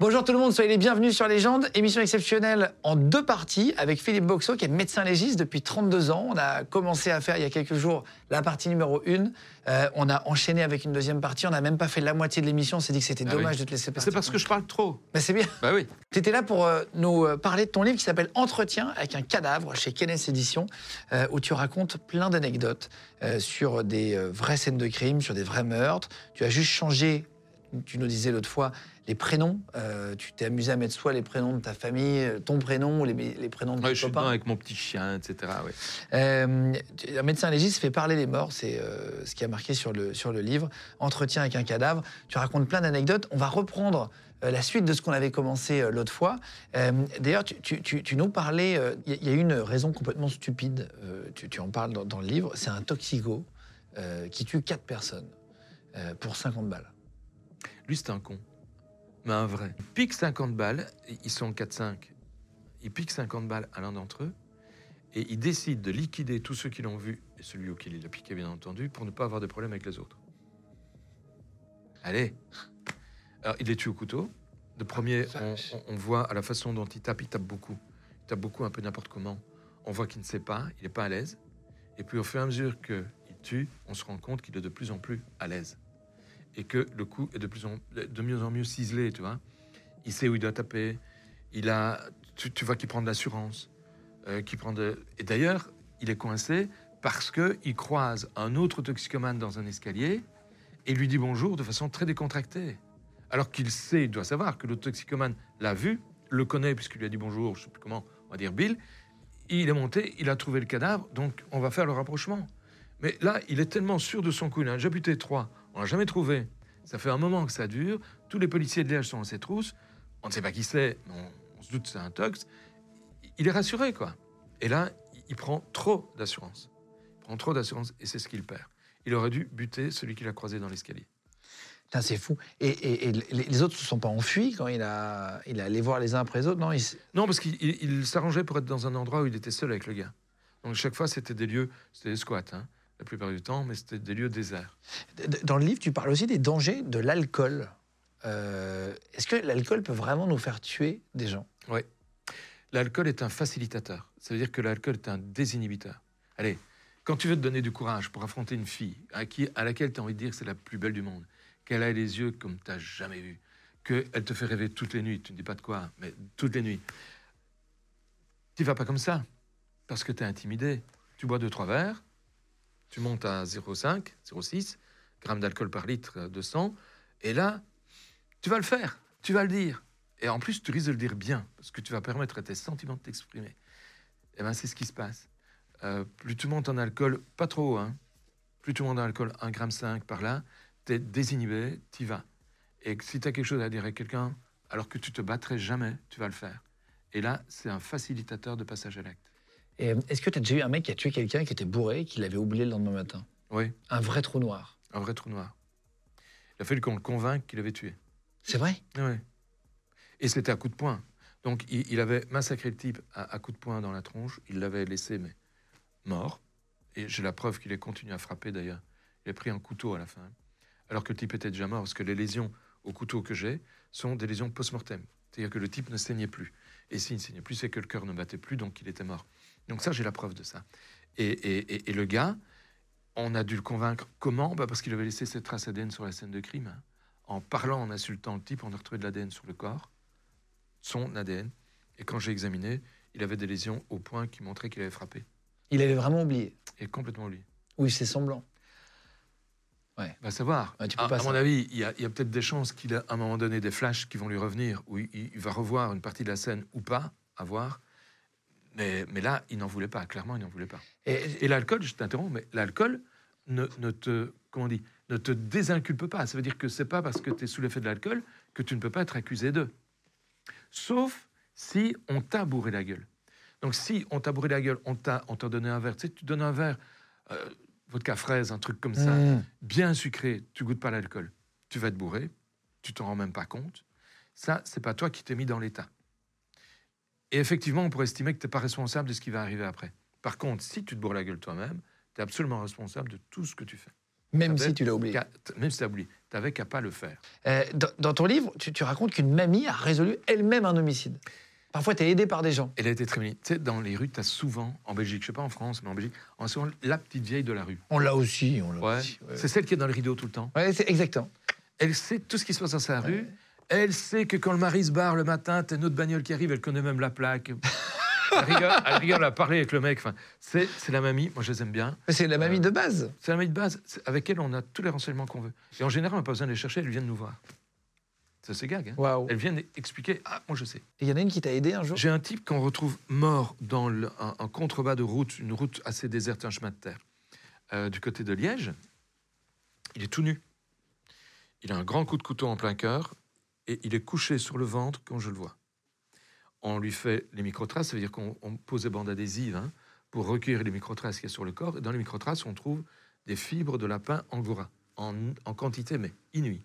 Bonjour tout le monde, soyez les bienvenus sur Légende, émission exceptionnelle en deux parties avec Philippe Boxo qui est médecin légiste depuis 32 ans. On a commencé à faire il y a quelques jours la partie numéro 1. Euh, on a enchaîné avec une deuxième partie, on n'a même pas fait la moitié de l'émission, on s'est dit que c'était Ah dommage oui. de te laisser partir. C'est parce que je parle trop. Mais c'est bien. Bah oui. Tu étais là pour euh, nous euh, parler de ton livre qui s'appelle Entretien avec un cadavre chez Kenneth Éditions, euh, où tu racontes plein d'anecdotes sur des vraies scènes de crime, sur des vrais meurtres. Tu as juste changé, tu nous disais l'autre fois, les prénoms. Euh, tu t'es amusé à mettre soit les prénoms de ta famille, euh, ton prénom, ou les, les prénoms de Ouais, tes je suis dedans avec mon petit chien, etc. ouais. Euh, un médecin légiste fait parler les morts, c'est euh, ce qui a marqué sur le, sur le livre. Entretien avec un cadavre. Tu racontes plein d'anecdotes. On va reprendre la suite de ce qu'on avait commencé l'autre fois. D'ailleurs, tu, tu- tu- tu nous parlais, il y, a- une raison complètement stupide, tu, en parles dans, dans le livre, c'est un toxico qui tue quatre personnes pour 50 balles. Lui, c'est un con. Mais un vrai. Il pique 50 balles, ils sont 4-5. Il pique 50 balles à l'un d'entre eux, et il décide de liquider tous ceux qui l'ont vu, et celui auquel il a piqué, bien entendu, pour ne pas avoir de problème avec les autres. Allez. Alors, il les tue au couteau. De premier, on, on- on voit à la façon dont il tape, il tape beaucoup. Il tape beaucoup, un peu n'importe comment. On voit qu'il ne sait pas, il n'est pas à l'aise. Et puis, au fur et à mesure qu'il tue, on se rend compte qu'il est de plus en plus à l'aise et que le coup est de plus en mieux en mieux ciselé, tu vois. Il sait où il doit taper. Il a, tu, vois qu'il prend de l'assurance, euh, qu'il prend de. Et d'ailleurs, il est coincé parce que il croise un autre toxicomane dans un escalier et lui dit bonjour de façon très décontractée, alors qu'il sait, il doit savoir que le toxicomane l'a vu, le connaît puisqu'il lui a dit bonjour, je sais plus comment, on va dire Bill. Il est monté, il a trouvé le cadavre, donc on va faire le rapprochement. Mais là, il est tellement sûr de son coup. Il a déjà buté trois. On l'a jamais trouvé. Ça fait un moment que ça dure. Tous les policiers de Liège sont dans ses trousses. On ne sait pas qui c'est, mais on, on se doute que c'est un tox. Il est rassuré, quoi. Et là, il prend trop d'assurance. Il prend trop d'assurance et c'est ce qu'il perd. Il aurait dû buter celui qu'il a croisé dans l'escalier. C'est fou. Et, et- et les autres ne se sont pas enfuis quand il a, il a allé voir les uns après les autres, non? Il Non, parce qu'il il- il s'arrangeait pour être dans un endroit où il était seul avec le gars. Donc chaque fois, c'était des lieux, c'était des squats, hein, la plupart du temps, mais c'était des lieux déserts. Dans le livre, tu parles aussi des dangers de l'alcool. Euh, Est-ce que l'alcool peut vraiment nous faire tuer des gens? Oui. L'alcool est un facilitateur. Ça veut dire que l'alcool est un désinhibiteur. Allez, quand tu veux te donner du courage pour affronter une fille à, qui, à laquelle tu as envie de dire que c'est la plus belle du monde, qu'elle a les yeux comme tu n'as jamais vu, qu'elle te fait rêver toutes les nuits, tu ne dis pas de quoi, mais toutes les nuits, tu vas pas comme ça, parce que tu es intimidé. Tu bois deux, trois verres, tu montes à 0,5, 0,6 grammes d'alcool par litre de sang, et là, tu vas le faire, tu vas le dire. Et en plus, tu risques de le dire bien, parce que tu vas permettre à tes sentiments de t'exprimer. Et ben, c'est ce qui se passe. Euh, plus tu montes en alcool, pas trop hein, plus tu montes en alcool, 1,5 g par là, tu es désinhibé, tu vas. Et si tu as quelque chose à dire à quelqu'un, alors que tu te battrais jamais, tu vas le faire. Et là, c'est un facilitateur de passage à l'acte. Et Est-ce que tu as déjà eu un mec qui a tué quelqu'un qui était bourré, qui l'avait oublié le lendemain matin? Oui, Un vrai trou noir. un vrai trou noir. Il a fallu qu'on le convainque qu'il avait tué. C'est vrai? Oui. Et c'était à coup de poing. Donc il, il avait massacré le type à, à coup de poing dans la tronche. Il l'avait laissé, mais mort. Et j'ai la preuve qu'il a continué à frapper d'ailleurs. Il a pris un couteau à la fin. Alors que le type était déjà mort, parce que les lésions au couteau que j'ai sont des lésions post-mortem. C'est-à-dire que le type ne saignait plus. Et s'il ne saignait plus, c'est que le cœur ne battait plus, donc il était mort. Donc ça, j'ai la preuve de ça. Et, et- et- et le gars, on a dû le convaincre. Comment? Bah Parce qu'il avait laissé cette trace ADN sur la scène de crime. hein. En parlant, en insultant le type, on a retrouvé de l'ADN sur le corps, son ADN. Et quand j'ai examiné, il avait des lésions au point qui montraient qu'il avait frappé. Il avait vraiment oublié? Et complètement lui. Ou il s'est semblant. Ouais. Va savoir. Ouais, tu peux à, pas à mon avis, il y a, peut-être des chances qu'il a à un moment donné des flashs qui vont lui revenir, où il, il va revoir une partie de la scène ou pas, à voir. Mais, mais là, il n'en voulait pas. Clairement, il n'en voulait pas. Et, Et l'alcool, je t'interromps, mais l'alcool ne, ne te comment on dit, ne te désinculpe pas. Ça veut dire que c'est pas parce que tu es sous l'effet de l'alcool que tu ne peux pas être accusé d'eux. Sauf si on t'a bourré la gueule. Donc si on t'a bourré la gueule, on t'a on t'a donné un verre, tu sais, tu donnes un verre, euh, vodka fraise, un truc comme ça, Mmh. bien sucré, tu goûtes pas l'alcool, tu vas te bourrer, tu t'en rends même pas compte. Ça, c'est pas toi qui t'es mis dans l'état. Et effectivement, on pourrait estimer que tu n'es pas responsable de ce qui va arriver après. Par contre, si tu te bourres la gueule toi-même, tu es absolument responsable de tout ce que tu fais. même si tu l'as oublié. Même si tu as oublié. Tu n'avais qu'à pas le faire. Euh, dans, dans ton livre, tu, tu racontes qu'une mamie a résolu elle-même un homicide. Parfois, tu es aidé par des gens. Elle a été très mignonne. Tu sais, dans les rues, tu as souvent, en Belgique, je sais pas en France, mais en Belgique, on a souvent la petite vieille de la rue. On l'a aussi. On l'a Ouais. aussi. Ouais, C'est celle qui est dans le rideau tout le temps. C'est exactement. Elle sait tout ce qui se passe dans sa rue. Elle sait que quand le mari se barre le matin, t'as une autre bagnole qui arrive, elle connaît même la plaque. Elle rigole, elle rigole, a parlé avec le mec. Enfin, c'est la mamie, moi je les aime bien. Mais C'est la mamie de base. C'est la mamie de base. Avec elle, on a tous les renseignements qu'on veut. Et en général, on n'a pas besoin de les chercher, elles viennent nous voir. Ça, c'est gag. Hein Waouh. elles viennent expliquer Ah, moi je sais. Il y en a une qui t'a aidé un jour? J'ai un type qu'on retrouve mort dans le- un, un contrebas de route, une route assez déserte, un chemin de terre, euh, du côté de Liège. Il est tout nu. Il a un grand coup de couteau en plein cœur et il est couché sur le ventre quand je le vois. On lui fait les microtraces, ça veut dire qu'on on pose des bandes adhésives hein, pour recueillir les microtraces qu'il y a sur le corps. Et dans les microtraces, on trouve des fibres de lapin angora, en, en quantité mais inouïe.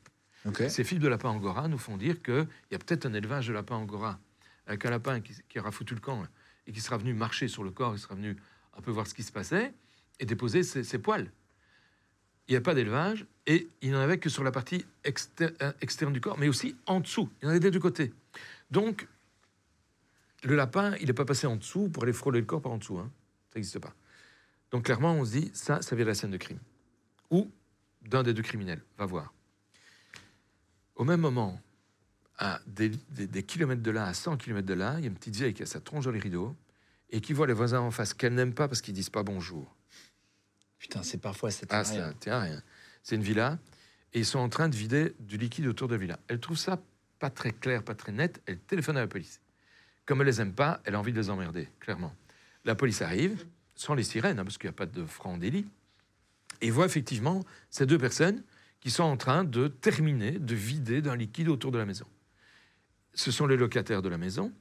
Ces fibres de lapin angora nous font dire qu'il y a peut-être un élevage de lapin angora, avec un lapin qui, qui aura foutu le camp hein, et qui sera venu marcher sur le corps, il sera venu un peu voir ce qui se passait et déposer ses, ses poils. Il n'y a pas d'élevage et il n'en avait que sur la partie euh, externe du corps, mais aussi en dessous. Il y en avait des deux côtés. Donc, le lapin, il n'est pas passé en dessous pour aller frôler le corps par en dessous. hein. Ça n'existe pas. Donc, clairement, on se dit, ça, ça vient de la scène de crime. Ou d'un des deux criminels. Va voir. Au même moment, à des, des- des kilomètres de là, à 100 kilomètres de là, il y a une petite vieille qui a sa tronche dans les rideaux et qui voit les voisins en face qu'elle n'aime pas parce qu'ils disent pas bonjour. Putain, c'est parfois cette Ah, c'est tiens, rien. C'est une villa et ils sont en train de vider du liquide autour de la villa. Elle trouve ça pas très clair, pas très net. Elle téléphone à la police. Comme elle les aime pas, elle a envie de les emmerder, clairement. La police arrive, sans les sirènes, hein, parce qu'il n'y a pas de franc délit, et voit effectivement ces deux personnes qui sont en train de terminer de vider d'un liquide autour de la maison. Ce sont les locataires de la maison.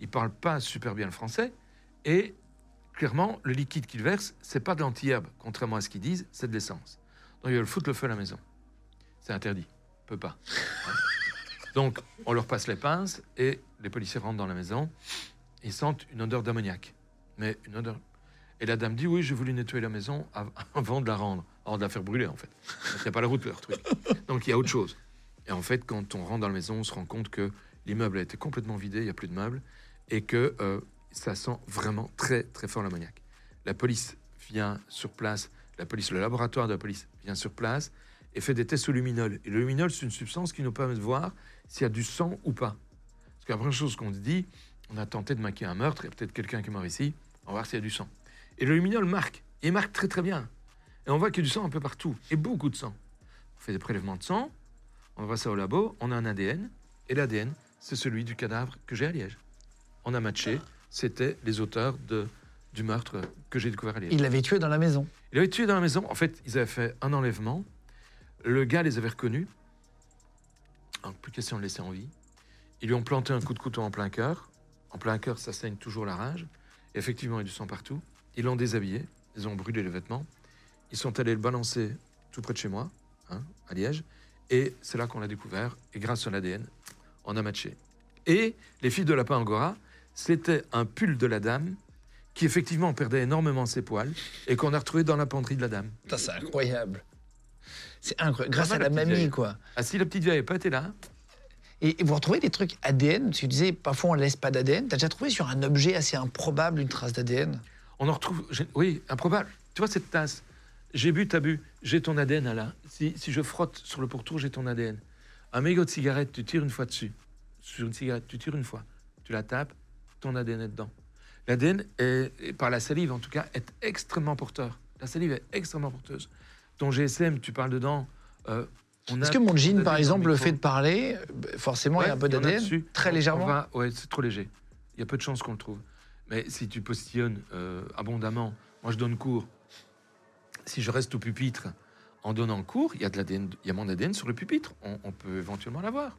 Ils parlent pas super bien le français et clairement, le liquide qu'ils versent, c'est pas de l'anti-herbe, contrairement à ce qu'ils disent, c'est de l'essence. Donc ils veulent foutre le feu à la maison. C'est interdit. On peut pas. Donc on leur passe les pinces et les policiers rentrent dans la maison. Ils sentent une odeur d'ammoniac. Mais une odeur. Et la dame dit Oui, j'ai voulu nettoyer la maison av- avant de la rendre. Avant de la faire brûler, en fait. Il pas la route, leur truc. Donc il y a autre chose. Et en fait, quand on rentre dans la maison, on se rend compte que l'immeuble a été complètement vidé, il n'y a plus de meubles, et que euh, ça sent vraiment très, très fort l'ammoniac. La police vient sur place, la police, le laboratoire de la police vient sur place et fait des tests au luminol. Et le luminol, c'est une substance qui nous permet de voir s'il y a du sang ou pas. Parce que la première chose qu'on se dit, on a tenté de maquiller un meurtre, a peut-être quelqu'un qui est mort ici, on va voir s'il y a du sang. Et le luminol marque, et il marque très très bien. Et on voit qu'il y a du sang un peu partout, et beaucoup de sang. On fait des prélèvements de sang, on va ça au labo, on a un ADN, et l'ADN, c'est celui du cadavre que j'ai à Liège. On a matché, c'était les auteurs de, du meurtre que j'ai découvert à Liège. Il l'avait tué dans la maison. Il avait tué dans la maison. En fait, ils avaient fait un enlèvement. Le gars les avait reconnus. Donc, plus question de le laisser en vie. Ils lui ont planté un coup de couteau en plein cœur. En plein cœur, ça saigne toujours la rage. Et effectivement, il y a du sang partout. Ils l'ont déshabillé. Ils ont brûlé les vêtements. Ils sont allés le balancer tout près de chez moi, hein, à Liège. Et c'est là qu'on l'a découvert. Et grâce à l'ADN, on a matché. Et les filles de Lapin Angora, c'était un pull de la dame qui effectivement perdait énormément ses poils et qu'on a retrouvé dans la penderie de la dame. Putain, c'est incroyable. C'est incroyable. Grâce Pas à la mamie, vieille. quoi. Ah, si la petite vieille n'avait pas été là, Et, vous retrouvez des trucs ADN Tu disais, parfois on laisse pas d'ADN. T'as déjà trouvé sur un objet assez improbable une trace d'ADN on en retrouve. Oui, improbable. Tu vois cette tasse? J'ai bu, t'as bu. J'ai ton ADN à là. Si, si je frotte sur le pourtour, j'ai ton ADN. Un mégot de cigarette, tu tires une fois dessus. Sur une cigarette, tu tires une fois. Tu la tapes, ton ADN est dedans. L'ADN, est, par la salive en tout cas, est extrêmement porteur. La salive est extrêmement porteuse. ton GSM, tu parles dedans. euh, Est-ce que mon jean, par exemple, le fait de parler, euh, forcément, il y a un peu d'ADN. Très légèrement Ouais, c'est trop léger. Il y a peu de chances qu'on le trouve. Mais si tu postillonnes euh, abondamment, moi je donne cours. Si je reste au pupitre en donnant cours, il y a, de l'ADN, il y a mon ADN sur le pupitre. On, on peut éventuellement l'avoir.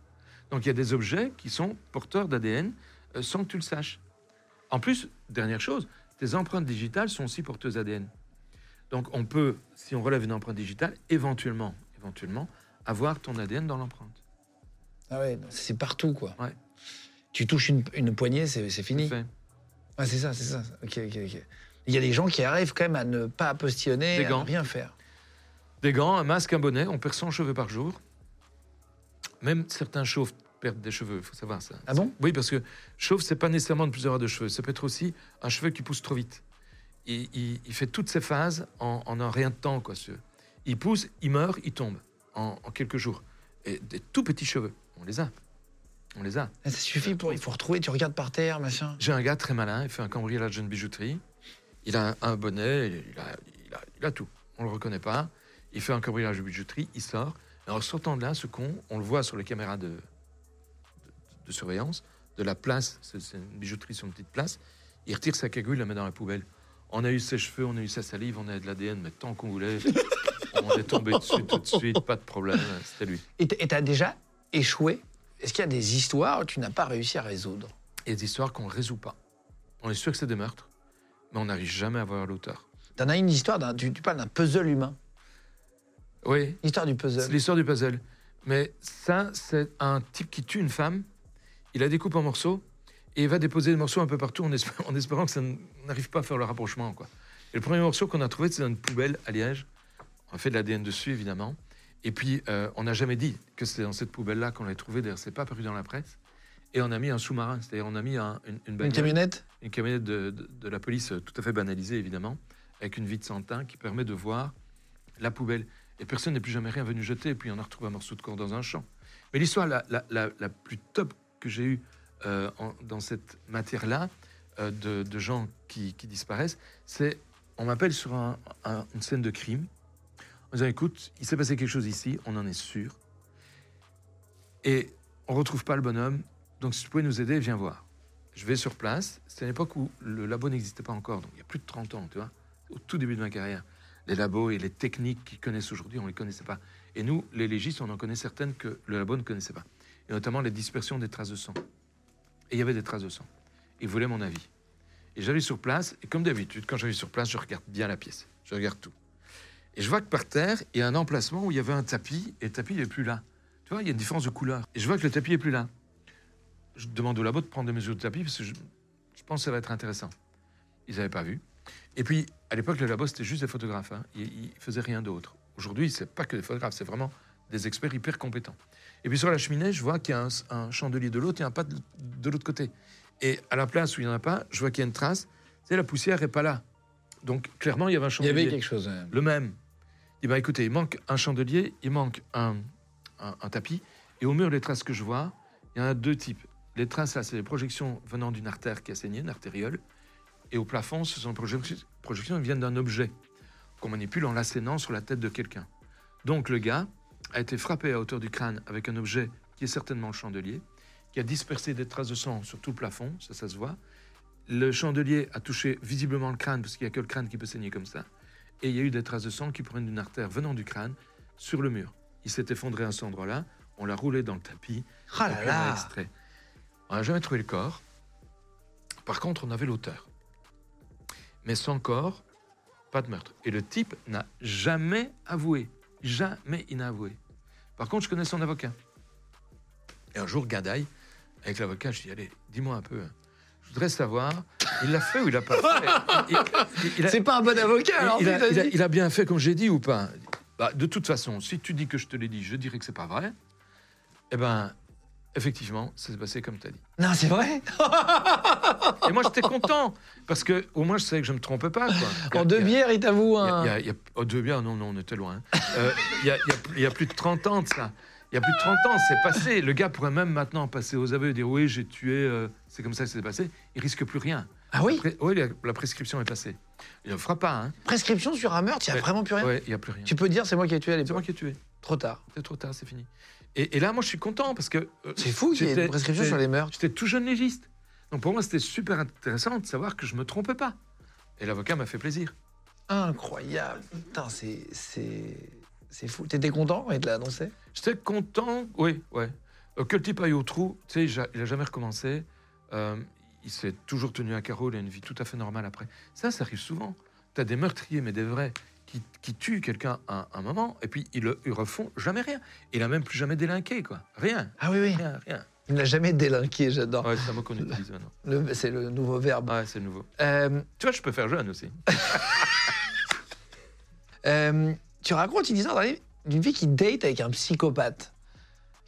Donc il y a des objets qui sont porteurs d'ADN sans que tu le saches. En plus, dernière chose, tes empreintes digitales sont aussi porteuses d'ADN. Donc on peut, si on relève une empreinte digitale, éventuellement, éventuellement, avoir ton ADN dans l'empreinte. Ah ouais, c'est partout, quoi. Ouais. Tu touches une, une poignée, c'est fini. Ouais, c'est ça, c'est ça. Ok, ok, ok. Il y a des gens qui arrivent quand même à ne pas postillonner, Des à gants. ne rien faire. Des gants, un masque, un bonnet, on perd 100 cheveux par jour. Même certains chauves perdent des cheveux, il faut savoir ça. Ah bon? Oui, parce que chauve, c'est pas nécessairement de plusieurs heures de cheveux. Ça peut être aussi un cheveu qui pousse trop vite. Il, il- il fait toutes ces phases en, en un rien de temps. Quoi, ce- Il pousse, il meurt, il tombe en, en quelques jours. Et des tout petits cheveux, on les a. On les a. Ah, Ça suffit pour. Il faut retrouver, tu regardes par terre, machin. J'ai un gars très malin, il fait un cambriolage d'une bijouterie. Il a un, bonnet, il a, il, a, il a tout. On le reconnaît pas. Il fait un cambriolage de bijouterie, il sort. Et en sortant de là, ce con, on le voit sur les caméras de, de, surveillance de la place. C'est c'est une bijouterie sur une petite place. Il retire sa cagoule, il la met dans la poubelle. On a eu ses cheveux, on a eu sa salive, on a de l'ADN, mais tant qu'on voulait, on est tombé dessus tout de suite, pas de problème. C'était lui. Et t'as déjà échoué? Est-ce qu'il y a des histoires où tu n'as pas réussi à résoudre? Et des histoires qu'on ne résout pas. On est sûr que c'est des meurtres, mais on n'arrive jamais à voir l'auteur. T'en as une histoire, d'un- tu, tu parles d'un puzzle humain. Oui, L'histoire du C'est puzzle. l'histoire du puzzle. Mais ça, c'est un type qui tue une femme, il la découpe en morceaux et il va déposer des morceaux un peu partout en, espé- en espérant que ça n'arrive pas à faire le rapprochement. Quoi. Et le premier morceau qu'on a trouvé, c'est dans une poubelle à Liège. On a fait de l'ADN dessus, évidemment. Et puis, euh, on n'a jamais dit que c'était dans cette poubelle-là qu'on l'avait trouvé. D'ailleurs, c'est pas apparu dans la presse. Et on a mis un sous-marin, c'est-à-dire on a mis un- une, une Une bagnole- camionnette? Une camionnette de, de- de la police euh, tout à fait banalisée, évidemment, avec une vitre sans teint qui permet de voir la poubelle. Et personne n'est plus jamais rien venu jeter, et puis on a retrouvé un morceau de corps dans un champ. Mais l'histoire la, la- la- la plus top que j'ai eue euh, dans cette matière-là, euh, de, gens qui, disparaissent, c'est on m'appelle sur un- un- une scène de crime, en disant écoute, il s'est passé quelque chose ici, on en est sûr, et on retrouve pas le bonhomme, donc si tu pouvais nous aider, viens voir. Je vais sur place. C'est à l'époque où le labo n'existait pas encore, donc il y a plus de 30 ans, tu vois, au tout début de ma carrière. Les labos et les techniques qu'ils connaissent aujourd'hui, on ne les connaissait pas. Et nous, les légistes, on en connaît certaines que le labo ne connaissait pas. Et notamment les dispersions des traces de sang. Et il y avait des traces de sang. Ils voulaient mon avis. Et j'arrive sur place, et comme d'habitude, quand j'arrive sur place, je regarde bien la pièce. Je regarde tout. Et je vois que par terre, il y a un emplacement où il y avait un tapis, et le tapis n'est plus là. Tu vois, il y a une différence de couleur. Et je vois que le tapis est plus là. Je demande au labo de prendre des mesures de tapis parce que je, pense que ça va être intéressant. Ils n'avaient pas vu. Et puis, à l'époque, le labo, c'était juste des photographes. hein. Ils, ils faisaient rien d'autre. Aujourd'hui, c'est pas que des photographes, c'est vraiment des experts hyper compétents. Et puis sur la cheminée, je vois qu'il y a un, un chandelier de l'autre et un pas de, de l'autre côté. Et à la place où il n'y en a pas, je vois qu'il y a une trace. Sais, la poussière n'est pas là. Donc, clairement, il y avait un Il y chandelier. avait quelque chose. Le même. Il m'a écoutez, il manque un chandelier, il manque un, un- un tapis. Et au mur, les traces que je vois, il y en a deux types. Les traces, là, c'est les projections venant d'une artère qui a saigné, une artériole. Et au plafond, ce sont des projections, projections qui viennent d'un objet qu'on manipule en l'assénant sur la tête de quelqu'un. Donc le gars a été frappé à hauteur du crâne avec un objet qui est certainement le chandelier, qui a dispersé des traces de sang sur tout le plafond, ça, ça se voit. Le chandelier a touché visiblement le crâne, parce qu'il n'y a que le crâne qui peut saigner comme ça. Et il y a eu des traces de sang qui proviennent d'une artère venant du crâne sur le mur. Il s'est effondré à cet endroit-là, on l'a roulé dans le tapis, Ah là là extrait. On n'a jamais trouvé le corps. Par contre, on avait l'auteur. Mais sans corps, pas de meurtre. Et le type n'a jamais avoué. Jamais il n'a avoué. Par contre, je connais son avocat. Et un jour, Gadaï, avec l'avocat, je dis Allez, dis-moi un peu. hein. Je voudrais savoir, il l'a fait ou il l'a pas fait? C'est pas un bon avocat, alors il, a, vas-y. il a- il a bien fait comme j'ai dit ou pas? Bah, De toute façon, si tu dis que je te l'ai dit, je dirais que c'est pas vrai. Eh ben, effectivement, ça s'est passé comme tu as dit. Non, c'est vrai Et moi, j'étais content parce que au moins, je savais que je me trompais pas. Quoi. En deux bières, il t'avoue un... il y a- il y a- oh, deux bières, non, non, on était loin. hein. Euh, Il y, a, y plus de 30 ans de ça. Il y a plus de 30 ans, c'est passé. Le gars pourrait même maintenant passer aux aveux et dire oui, j'ai tué, euh, c'est comme ça que c'est passé. Il risque plus rien. Ah oui oui, la, la prescription est passée. Il ne fera pas, hein. Prescription sur un meurtre, il n'y a Ouais. vraiment plus rien. Ouais, il n'y a plus rien. Tu peux dire c'est moi qui ai tué à C'est l'époque. moi qui ai tué. Trop tard. C'est trop tard, c'est fini. Et, et là, moi, je suis content parce que. euh, C'est fou qu'il y ait j'étais- une prescription j'étais- sur les meurtres. J'étais tout jeune légiste. Donc pour moi, c'était super intéressant de savoir que je me trompais pas. Et l'avocat m'a fait plaisir. Incroyable. Putain, c'est. C'est. Fou. T'étais content quand il te l'a annoncé? J'étais content, oui, ouais. Euh, que le type aille au trou, tu sais, il a jamais recommencé. Euh, il s'est toujours tenu à carreau, il a une vie tout à fait normale après. Ça, ça arrive souvent. Tu as des meurtriers, mais des vrais, qui, qui tuent quelqu'un à un moment, et puis ils, ils refont jamais rien. Il a même plus jamais délinqué, quoi. Rien, Ah oui, oui. rien, rien. Il n'a jamais délinqué, j'adore. Ouais, c'est un mot qu'on utilise maintenant. Le- C'est le nouveau verbe. Ouais, c'est nouveau. Euh, Tu vois, je peux faire jeune aussi. euh, tu racontes une histoire d'une fille qui date avec un psychopathe.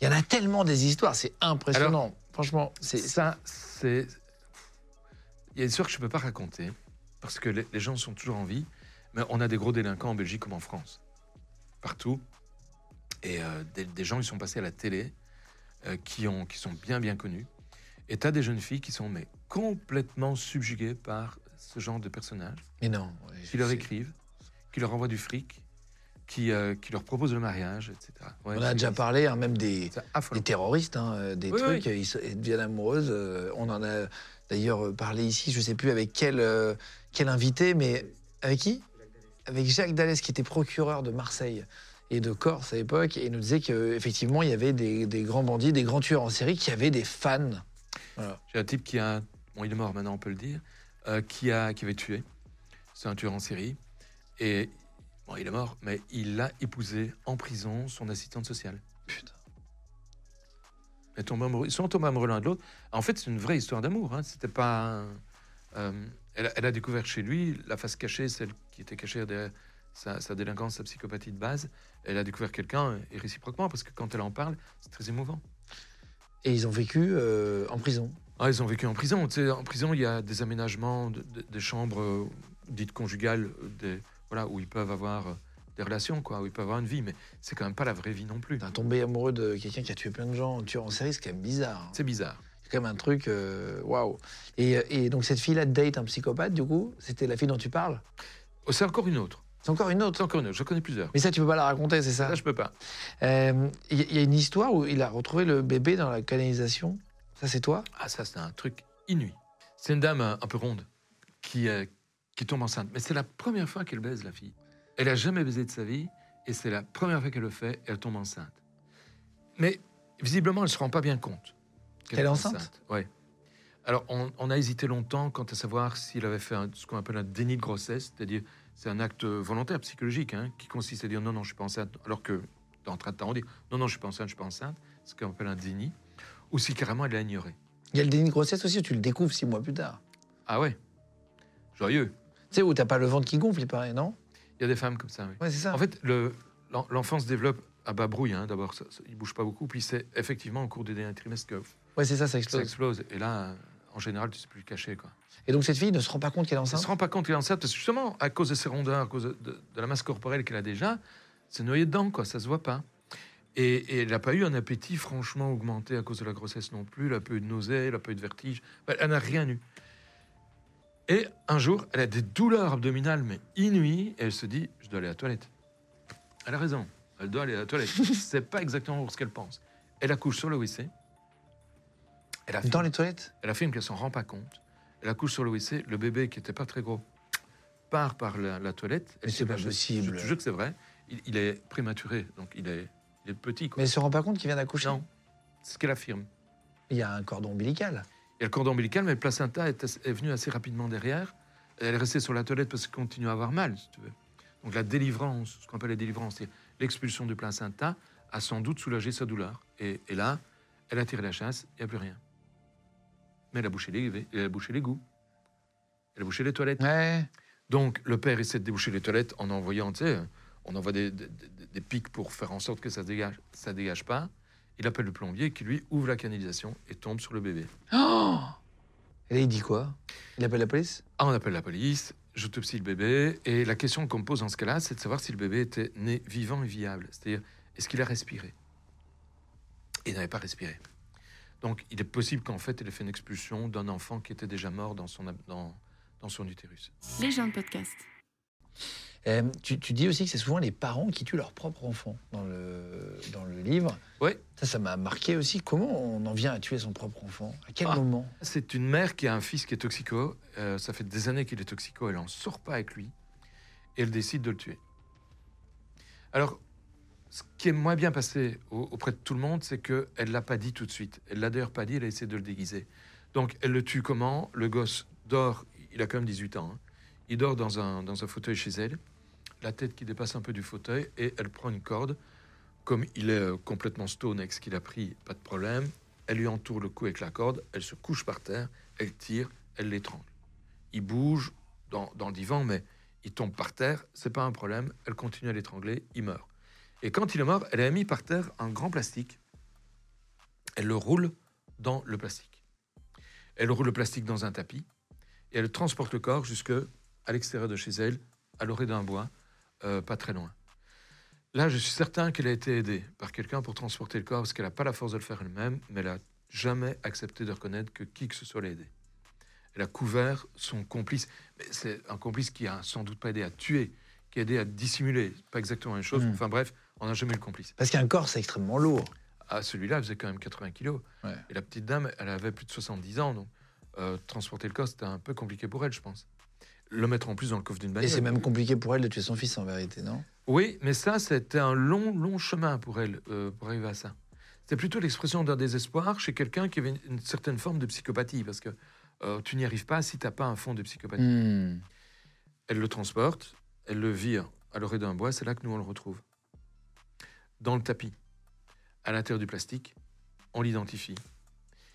Il y en a tellement des histoires, c'est impressionnant. Franchement, c'est. ça, c'est. Il y a une histoire que je ne peux pas raconter, parce que les, les gens sont toujours en vie, mais on a des gros délinquants en Belgique comme en France. Partout. Et euh, des, des gens, ils sont passés à la télé, euh, qui, ont, qui sont bien, bien connus. Et tu as des jeunes filles qui sont mais, complètement subjuguées par ce genre de personnages, Mais non. qui leur écrivent, qui leur envoient du fric, qui, euh, qui leur proposent le mariage, etc. Ouais, On a déjà parlé, hein, même des, terroristes, hein, des Oui, trucs, oui. Ils, deviennent amoureuses. euh, on en a d'ailleurs parlé ici, je ne sais plus avec quel, euh, quel invité, mais avec qui? Avec Jacques Dallès, qui était procureur de Marseille et de Corse à l'époque, et il nous disait qu'effectivement, il y avait des, des grands bandits, des grands tueurs en série qui avaient des fans. J'ai un type qui a, bon, il est mort maintenant, on peut le dire, euh, qui, a, qui avait tué. C'est un tueur en série. Et, bon, il est mort, mais il a épousé en prison son assistante sociale. Putain. Ils, sont tombés amoureux l'un de l'autre. En fait, c'est une vraie histoire d'amour. Hein. C'était pas. un- euh, elle a découvert chez lui la face cachée, celle qui était cachée derrière sa, sa délinquance, sa psychopathie de base. Elle a découvert quelqu'un, et réciproquement, parce que quand elle en parle, c'est très émouvant. Et ils ont vécu euh, en prison. Ah, ils ont vécu en prison. Tu sais, en prison, il y a des aménagements, de- de- des chambres euh, dites conjugales, euh, des, voilà, où ils peuvent avoir euh, des relations, quoi, où ils peuvent avoir une vie. Mais c'est quand même pas la vraie vie non plus. T'as tombé amoureux de quelqu'un qui a tué plein de gens, un tueur en série, c'est quand même bizarre. hein. C'est bizarre. C'est quand même un truc, waouh. Et, et donc cette fille-là date un psychopathe, du coup, c'était la fille dont tu parles? C'est encore une autre. C'est encore une C'est autre. encore une autre. Je connais plusieurs. Mais ça, tu peux pas la raconter, c'est ça Là, je peux pas. Euh, Il y, il y a une histoire où il a retrouvé le bébé dans la canalisation. Ça, c'est toi Ah, ça, c'est un truc inouï. C'est une dame euh, un peu ronde qui, euh, qui tombe enceinte. Mais c'est la première fois qu'elle baise, la fille. Elle a jamais baisé de sa vie, et c'est la première fois qu'elle le fait, elle tombe enceinte. Mais visiblement, elle ne se rend pas bien compte. qu'elle Elle est enceinte Oui. Alors, on, on a hésité longtemps quant à savoir s'il avait fait un- ce qu'on appelle un déni de grossesse, c'est-à-dire c'est un acte volontaire, psychologique, hein, qui consiste à dire non, non, je suis pas enceinte, alors que dans train de temps, on dit non, non, je suis pas enceinte, je suis pas enceinte, ce qu'on appelle un déni, ou si carrément elle l'a ignoré. Il y a le déni de grossesse aussi, tu le découvres six mois plus tard. Ah ouais, joyeux. Tu sais, où t'as pas le ventre qui gonfle, il paraît, non? Il y a des femmes comme ça, oui. Ouais, c'est ça. En fait, le- l'en- l'enfant se développe à bas brouille, hein, d'abord, il bouge pas beaucoup, puis c'est effectivement au cours du dernier trimestre que ouais, c'est ça, ça ça explose. explose. Et là, en général, tu sais plus le cacher, quoi. Et donc cette fille ne se rend pas compte qu'elle est Elle se enceinte rend pas compte qu'elle est enceinte, parce que justement, à cause de ses rondeurs, à cause de, de- de la masse corporelle qu'elle a déjà, c'est noyé dedans, quoi, ça se voit pas. Et, et elle n'a pas eu un appétit franchement augmenté à cause de la grossesse non plus, elle a pas eu de nausée, elle a pas eu de vertige, elle n'a rien eu. Et un jour, elle a des douleurs abdominales, mais inouïes, et elle se dit, je dois aller à la toilette. Elle a raison, elle doit aller à la toilette. c'est pas exactement ce qu'elle pense. Elle accouche sur le WC. Elle a Dans les toilettes elle affirme qu'elle s'en rend pas compte. Elle accouche sur le WC. Le bébé, qui était pas très gros, part par la, la toilette. Mais c'est pas possible. Je te jure que c'est vrai. Il, il est prématuré, donc il est, il est petit. Quoi. Mais elle se rend pas compte qu'il vient d'accoucher non, c'est ce qu'elle affirme. Il y a un cordon ombilical. Il y a le cordon ombilical, mais le placenta est venu assez rapidement derrière. Elle est restée sur la toilette parce qu'elle continue à avoir mal, si tu veux. Donc la délivrance, ce qu'on appelle la délivrance, c'est l'expulsion du placenta, a sans doute soulagé sa douleur. Et, et là, elle a tiré la chasse, il n'y a plus rien. Mais elle a bouché les, elle a bouché l'égout. Elle a bouché les toilettes. Ouais. Donc, le père essaie de déboucher les toilettes en envoyant, tu sais, on envoie des, des, des- des pics pour faire en sorte que ça se dégage. Ça dégage pas. Il appelle le plombier qui, lui, ouvre la canalisation et tombe sur le bébé. Oh Et il dit quoi? Il appelle la police? Ah, on appelle la police, j'autopsie le bébé, et la question qu'on me pose dans ce cas-là, c'est de savoir si le bébé était né vivant et viable. C'est-à-dire, est-ce qu'il a respiré? Il n'avait pas respiré. Donc, il est possible qu'en fait, elle ait fait une expulsion d'un enfant qui était déjà mort dans son, dans, dans son utérus. Les gens de podcast. Euh, tu, tu dis aussi que c'est souvent les parents qui tuent leur propre enfant dans le, dans le livre. Oui. Ça, ça m'a marqué aussi. Comment on en vient à tuer son propre enfant? À quel Ah. moment? C'est une mère qui a un fils qui est toxico. Euh, ça fait des années qu'il est toxico. Elle en sort pas avec lui. Et elle décide de le tuer. Alors, ce qui est moins bien passé au- auprès de tout le monde, c'est qu'elle ne l'a pas dit tout de suite. Elle l'a d'ailleurs pas dit, elle a essayé de le déguiser. Donc, elle le tue comment? Le gosse dort, il a quand même 18 ans. hein. Il dort dans un, dans un fauteuil chez elle, la tête qui dépasse un peu du fauteuil, et elle prend une corde. Comme il est euh, complètement stone avec ce qu'il a pris, pas de problème. Elle lui entoure le cou avec la corde, elle se couche par terre, elle tire, elle l'étrangle. Il bouge dans, dans le divan, mais il tombe par terre, c'est pas un problème, elle continue à l'étrangler, il meurt. Et quand il est mort, elle a mis par terre un grand plastique, elle le roule dans le plastique. Elle roule le plastique dans un tapis, et elle transporte le corps jusque à l'extérieur de chez elle, à l'orée d'un bois, euh, pas très loin. Là, je suis certain qu'elle a été aidée par quelqu'un pour transporter le corps, parce qu'elle n'a pas la force de le faire elle-même, mais elle n'a jamais accepté de reconnaître que qui que ce soit l'a aidée. Elle a couvert son complice. C'est un complice qui a sans doute pas aidé à tuer, qui a aidé à dissimuler. Pas exactement la même chose. Mm. Enfin bref, on n'a jamais eu le complice. Parce qu'un corps, c'est extrêmement lourd. Ah, celui-là faisait quand même 80 kilos. Ouais. Et la petite dame, elle avait plus de 70 ans. Donc, euh, transporter le corps, c'était un peu compliqué pour elle, je pense. Le mettre en plus dans le coffre d'une Et bagnole. c'est même compliqué pour elle de tuer son fils, en vérité, non? Oui, mais ça, c'était un long, long chemin pour elle, euh, pour arriver à ça. C'était plutôt l'expression d'un désespoir chez quelqu'un qui avait une, une certaine forme de psychopathie, parce que euh, tu n'y arrives pas si tu n'as pas un fond de psychopathie. Hmm. Elle le transporte, elle le vire à l'orée d'un bois, c'est là que nous on le retrouve. Dans le tapis, à l'intérieur du plastique, on l'identifie.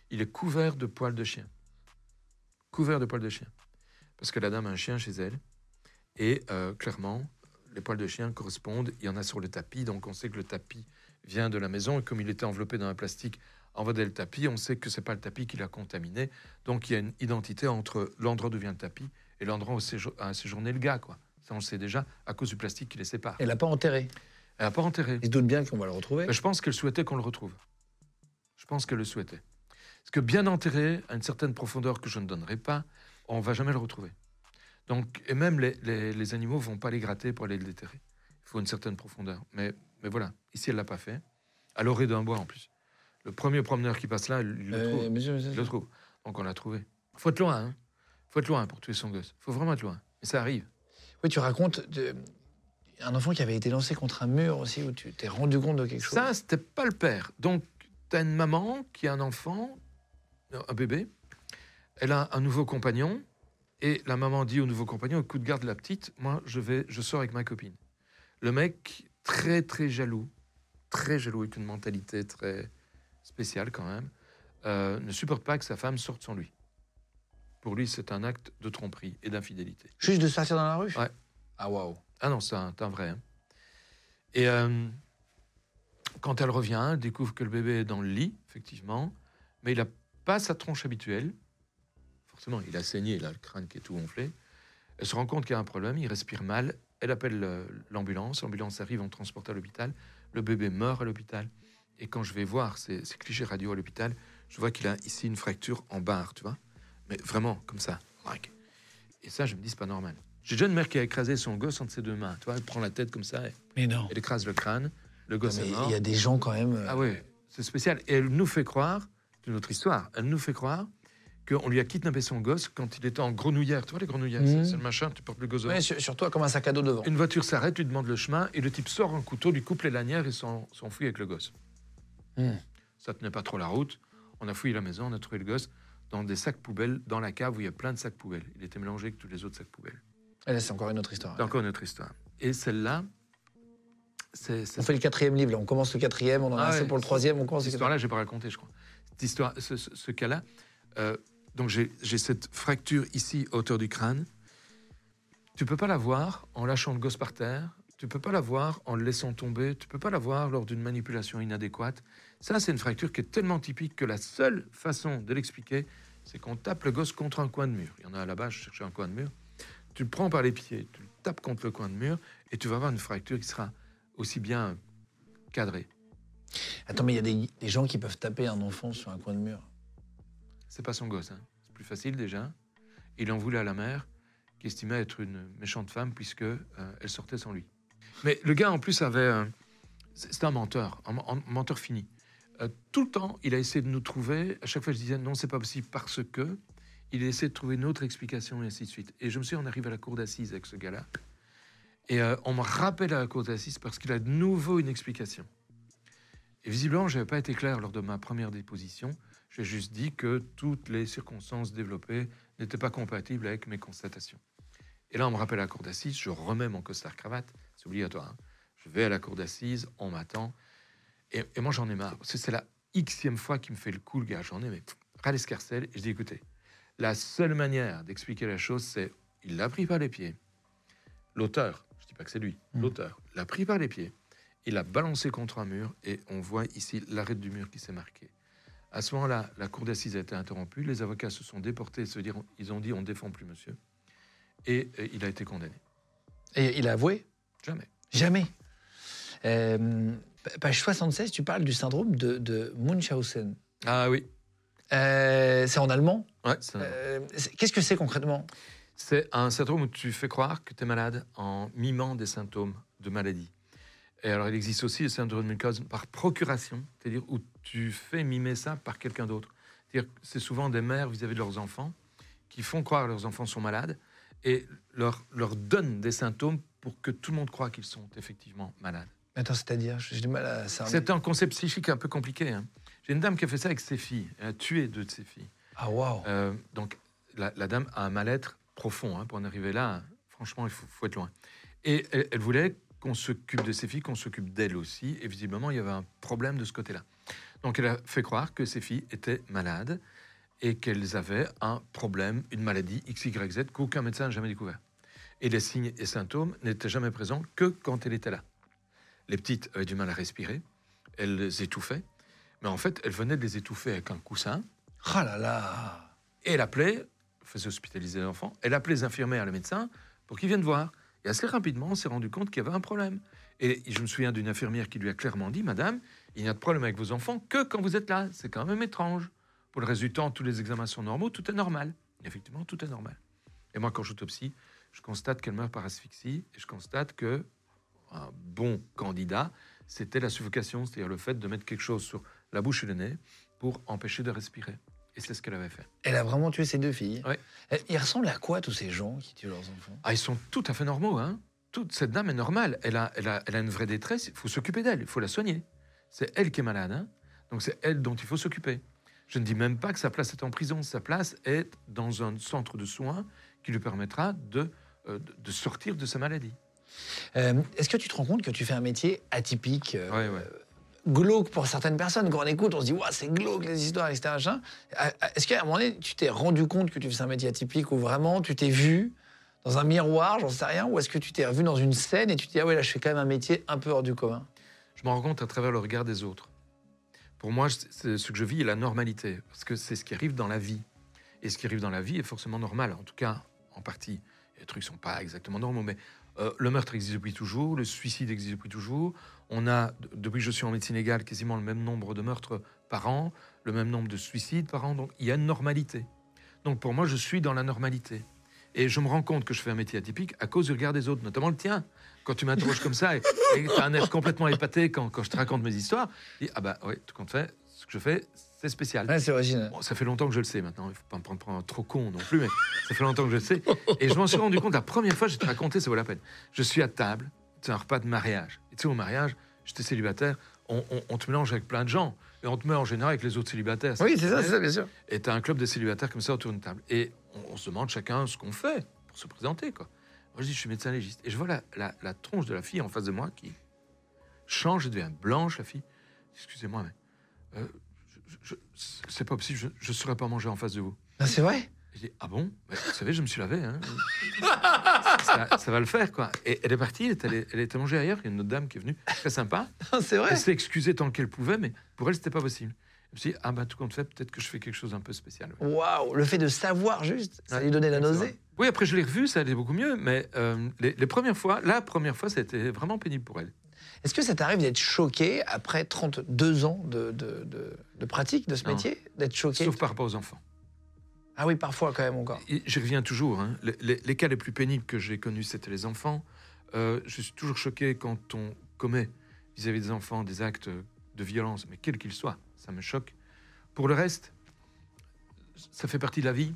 Il est couvert de poils de chien. Couvert de poils de chien. Parce que la dame a un chien chez elle. Et euh, clairement, les poils de chien correspondent. Il y en a sur le tapis, donc on sait que le tapis vient de la maison. Et comme il était enveloppé dans un plastique, envoyé le tapis, on sait que c'est pas le tapis qui l'a contaminé. Donc il y a une identité entre l'endroit d'où vient le tapis et l'endroit où a séjourné le gars. Quoi. Ça, on le sait déjà à cause du plastique qui les sépare. Elle l'a pas enterré? Elle n'a pas enterré. Il se doute bien qu'on va le retrouver. Je pense qu'elle souhaitait qu'on le retrouve. Je pense qu'elle le souhaitait. Parce que bien enterré, à une certaine profondeur que je ne donnerai pas, on va jamais le retrouver. Donc, et même les, les, les animaux vont pas les gratter pour aller le déterrer. Il faut une certaine profondeur. Mais, mais voilà, ici, elle l'a pas fait. À l'orée d'un bois, en plus. Le premier promeneur qui passe là, il le Euh, trouve. monsieur, monsieur, Il le trouve. Donc, on l'a trouvé. faut être loin, hein. faut être loin pour tuer son gosse. faut vraiment être loin. Mais ça arrive. Oui, tu racontes de- un enfant qui avait été lancé contre un mur aussi, où tu t'es rendu compte de quelque chose. Ça, c'était pas le père. Donc, tu as une maman qui a un enfant, un bébé. Elle a un nouveau compagnon. Et la maman dit au nouveau compagnon écoute, garde la petite, moi, je, vais, je sors avec ma copine. Le mec, très, très jaloux, très jaloux, avec une mentalité très spéciale quand même, euh, ne supporte pas que sa femme sorte sans lui. Pour lui, c'est un acte de tromperie et d'infidélité. Juste de sortir dans la rue? Ouais. Ah, waouh. Ah non, c'est un, un vrai. hein. Et euh, quand elle revient, elle découvre que le bébé est dans le lit, effectivement, mais il n'a pas sa tronche habituelle. Forcément, il a saigné, il a le crâne qui est tout gonflé. Elle se rend compte qu'il y a un problème, il respire mal. Elle appelle euh, l'ambulance, l'ambulance arrive, on transporte à l'hôpital. Le bébé meurt à l'hôpital. Et quand je vais voir ces, clichés radio à l'hôpital, je vois qu'il a ici une fracture en barre, tu vois. Mais vraiment, comme ça. Et ça, je me dis, c'est pas normal. J'ai déjà une mère qui a écrasé son gosse entre ses deux mains. Tu vois, elle prend la tête comme ça, elle, Mais non. elle écrase le crâne, le gosse est mort. il y a des gens quand même. euh, Ah oui, c'est spécial. Et elle nous fait croire, c'est une autre histoire, elle nous fait croire qu'on lui a kidnappé son gosse quand il était en grenouillère. Tu vois les grenouillères, Mhm. c'est- c'est le machin, tu portes le gosse ouais, sur, sur toi, comme un sac à dos devant. Une voiture s'arrête, lui demande le chemin, et le type sort un couteau, lui coupe les lanières et s'en- s'enfuit avec le gosse. Hmm. Ça tenait pas trop la route. On a fouillé la maison, on a trouvé le gosse dans des sacs poubelles, dans la cave où il y a plein de sacs poubelles. Il était mélangé avec tous les autres sacs poubelles. Là, c'est encore une autre histoire. C'est encore une autre histoire. Et celle-là, c'est c'est On fait le quatrième livre, là. On commence le quatrième, on en a Ah assez ouais, pour le troisième, on commence Cette histoire-là, j'ai pas raconté, je crois. Cette histoire, ce, ce- ce cas-là, euh, donc j'ai j'ai cette fracture ici, à hauteur du crâne. Tu peux pas la voir en lâchant le gosse par terre. Tu peux pas la voir en le laissant tomber. Tu peux pas la voir lors d'une manipulation inadéquate. Ça, c'est une fracture qui est tellement typique que la seule façon de l'expliquer, c'est qu'on tape le gosse contre un coin de mur. Il y en a là-bas, je cherchais un coin de mur. Tu le prends par les pieds, tu le tapes contre le coin de mur, et tu vas avoir une fracture qui sera aussi bien cadrée. Attends, mais il y a des, des gens qui peuvent taper un enfant sur un coin de mur. C'est pas son gosse. hein. C'est plus facile déjà. Il en voulait à la mère, qui estimait être une méchante femme puisque euh, elle sortait sans lui. Mais le gars en plus avait, c'était un menteur, un, un menteur fini. Euh, tout le temps, il a essayé de nous trouver. À chaque fois, je disais non, c'est pas possible parce que. Il a essayé de trouver une autre explication et ainsi de suite. Et je me suis, on arrive à la cour d'assises avec ce gars-là. Et euh, on me rappelle à la cour d'assises parce qu'il a de nouveau une explication. Et visiblement, je n'avais pas été clair lors de ma première déposition. J'ai juste dit que toutes les circonstances développées n'étaient pas compatibles avec mes constatations. Et là, on me rappelle à la cour d'assises, je remets mon costard-cravate, c'est obligatoire. hein. Je vais à la cour d'assises, on m'attend. Et, moi, j'en ai marre. C'est la xème fois qu'il me fait le coup, le gars. J'en ai, mais ras l'escarcelle. Et je dis, écoutez, la seule manière d'expliquer la chose, c'est il l'a pris par les pieds. L'auteur, je dis pas que c'est lui, l'auteur, l'a pris par les pieds. Il l'a balancé contre un mur et on voit ici l'arête du mur qui s'est marqué. À ce moment-là, la cour d'assises a été interrompue. Les avocats se sont déportés, se dire, ils ont dit on ne défend plus monsieur. Et euh, il a été condamné. Et il a avoué? Jamais. Jamais. Euh, page 76, tu parles du syndrome de, de Munchausen. Ah oui. Euh, c'est en allemand. Ouais, Euh, Qu'est-ce que c'est concrètement? C'est un syndrome où tu fais croire que tu es malade en mimant des symptômes de maladie. Et alors, il existe aussi le syndrome de Munchausen par procuration, c'est-à-dire où tu fais mimer ça par quelqu'un d'autre. C'est souvent des mères vis-à-vis de leurs enfants qui font croire que leurs enfants sont malades et leur, leur donnent des symptômes pour que tout le monde croit qu'ils sont effectivement malades. Attends, c'est-à-dire, j'ai du mal à cerner. C'est un concept psychique un peu compliqué. hein. J'ai une dame qui a fait ça avec ses filles. Elle a tué deux de ses filles. Ah, waouh. Euh, donc, la, la dame a un mal-être profond. hein, pour en arriver là, franchement, il faut, faut être loin. Et elle, elle voulait qu'on s'occupe de ses filles, qu'on s'occupe d'elle aussi. Et visiblement, il y avait un problème de ce côté-là. Donc, elle a fait croire que ses filles étaient malades et qu'elles avaient un problème, une maladie XYZ qu'aucun médecin n'a jamais découvert. Et les signes et symptômes n'étaient jamais présents que quand elle était là. Les petites avaient du mal à respirer, elles étouffaient, mais en fait, elles venaient de les étouffer avec un coussin. Ah là là. Et elle appelait, elle faisait hospitaliser l'enfant, elle appelait les infirmières et les médecins pour qu'ils viennent voir. Et assez rapidement, on s'est rendu compte qu'il y avait un problème. Et je me souviens d'une infirmière qui lui a clairement dit Madame, il n'y a de problème avec vos enfants que quand vous êtes là. C'est quand même étrange. Pour le reste du temps, tous les examens sont normaux, tout est normal. Et effectivement, tout est normal. Et moi, quand j'autopsie, je constate qu'elle meurt par asphyxie et je constate que un bon candidat, c'était la suffocation, c'est-à-dire le fait de mettre quelque chose sur la bouche et le nez pour empêcher de respirer. Et c'est ce qu'elle avait fait. Elle a vraiment tué ses deux filles. Euh, Ils ressemblent à quoi, tous ces gens qui tuent leurs enfants? Ah, ils sont tout à fait normaux. Hein. Toute cette dame est normale. Elle a, elle a, elle a une vraie détresse. Il faut s'occuper d'elle. Il faut la soigner. C'est elle qui est malade. hein. Donc c'est elle dont il faut s'occuper. Je ne dis même pas que sa place est en prison. Sa place est dans un centre de soins qui lui permettra de, euh, de- de sortir de sa maladie. Euh, Est-ce que tu te rends compte que tu fais un métier atypique euh, Ouais, ouais. Glauque pour certaines personnes. Quand on écoute, on se dit, Ouah, c'est glauque les histoires, etc. Euh, Est-ce qu'à un moment donné, tu t'es rendu compte que tu faisais un métier atypique ou vraiment tu t'es vu dans un miroir, j'en sais rien, ou est-ce que tu t'es revu dans une scène et tu te dis, ah ouais, là, je fais quand même un métier un peu hors du commun? Je me rends compte à travers le regard des autres. Pour moi, ce que je vis est la normalité, parce que c'est ce qui arrive dans la vie. Et ce qui arrive dans la vie est forcément normal, en tout cas en partie. Les trucs sont pas exactement normaux, mais euh, le meurtre existe depuis toujours, le suicide existe depuis toujours. On a, depuis que je suis en médecine légale, quasiment le même nombre de meurtres par an, le même nombre de suicides par an. Donc il y a une normalité. Donc pour moi, je suis dans la normalité. Et je me rends compte que je fais un métier atypique à cause du regard des autres, notamment le tien. Quand tu m'interroges comme ça et tu as un air complètement épaté quand, quand je te raconte mes histoires, je dis Ah bah oui, tout compte fait, ce que je fais, c'est spécial. Ouais, c'est original. Bon, ça fait longtemps que je le sais maintenant, il ne faut pas me prendre pour un trop con non plus, mais ça fait longtemps que je le sais. Et je m'en suis rendu compte la première fois, je vais te raconter, ça vaut la peine. Je suis à table, c'est un repas de mariage. Et tu sais, au mariage, j'étais célibataire, on, on- on te mélange avec plein de gens. Et on te met en général avec les autres célibataires. Oui, c'est ça, c'est ça, bien sûr. Et tu as un club de célibataires comme ça autour d'une table. Et on, on se demande chacun ce qu'on fait pour se présenter. Quoi. Moi, je dis, je suis médecin légiste. Et je vois la, la- la tronche de la fille en face de moi qui change et devient blanche, la fille. Excusez-moi, mais euh, c'est pas possible, je ne saurais pas manger en face de vous. Non, c'est vrai? Je dis, ah bon? Bah, Vous savez, je me suis lavé. hein. ça, ça va le faire, quoi. Et elle est partie, elle est allée, elle est manger ailleurs. Il y a une autre dame qui est venue, très sympa. Non, C'est vrai? Elle s'est excusée tant qu'elle pouvait, mais pour elle, c'était pas possible. Je me suis dit, ah bah tout compte fait, peut-être que je fais quelque chose un peu spécial. ouais. Waouh Le fait de savoir juste, ça Ouais, lui donnait la nausée? Oui, après je l'ai revue, ça allait beaucoup mieux, mais euh, les, les premières fois, la première fois, c'était vraiment pénible pour elle. Est-ce que ça t'arrive d'être choqué après 32 ans de, de- de- de pratique de ce Non. métier? D'être choqué Sauf par rapport aux enfants. Ah oui, parfois quand même encore. J'y reviens toujours. hein. Les, cas les plus pénibles que j'ai connus, c'était les enfants. Euh, je suis toujours choqué quand on commet vis-à-vis des enfants des actes de violence, mais quels qu'ils soient. Ça me choque. Pour le reste, ça fait partie de la vie.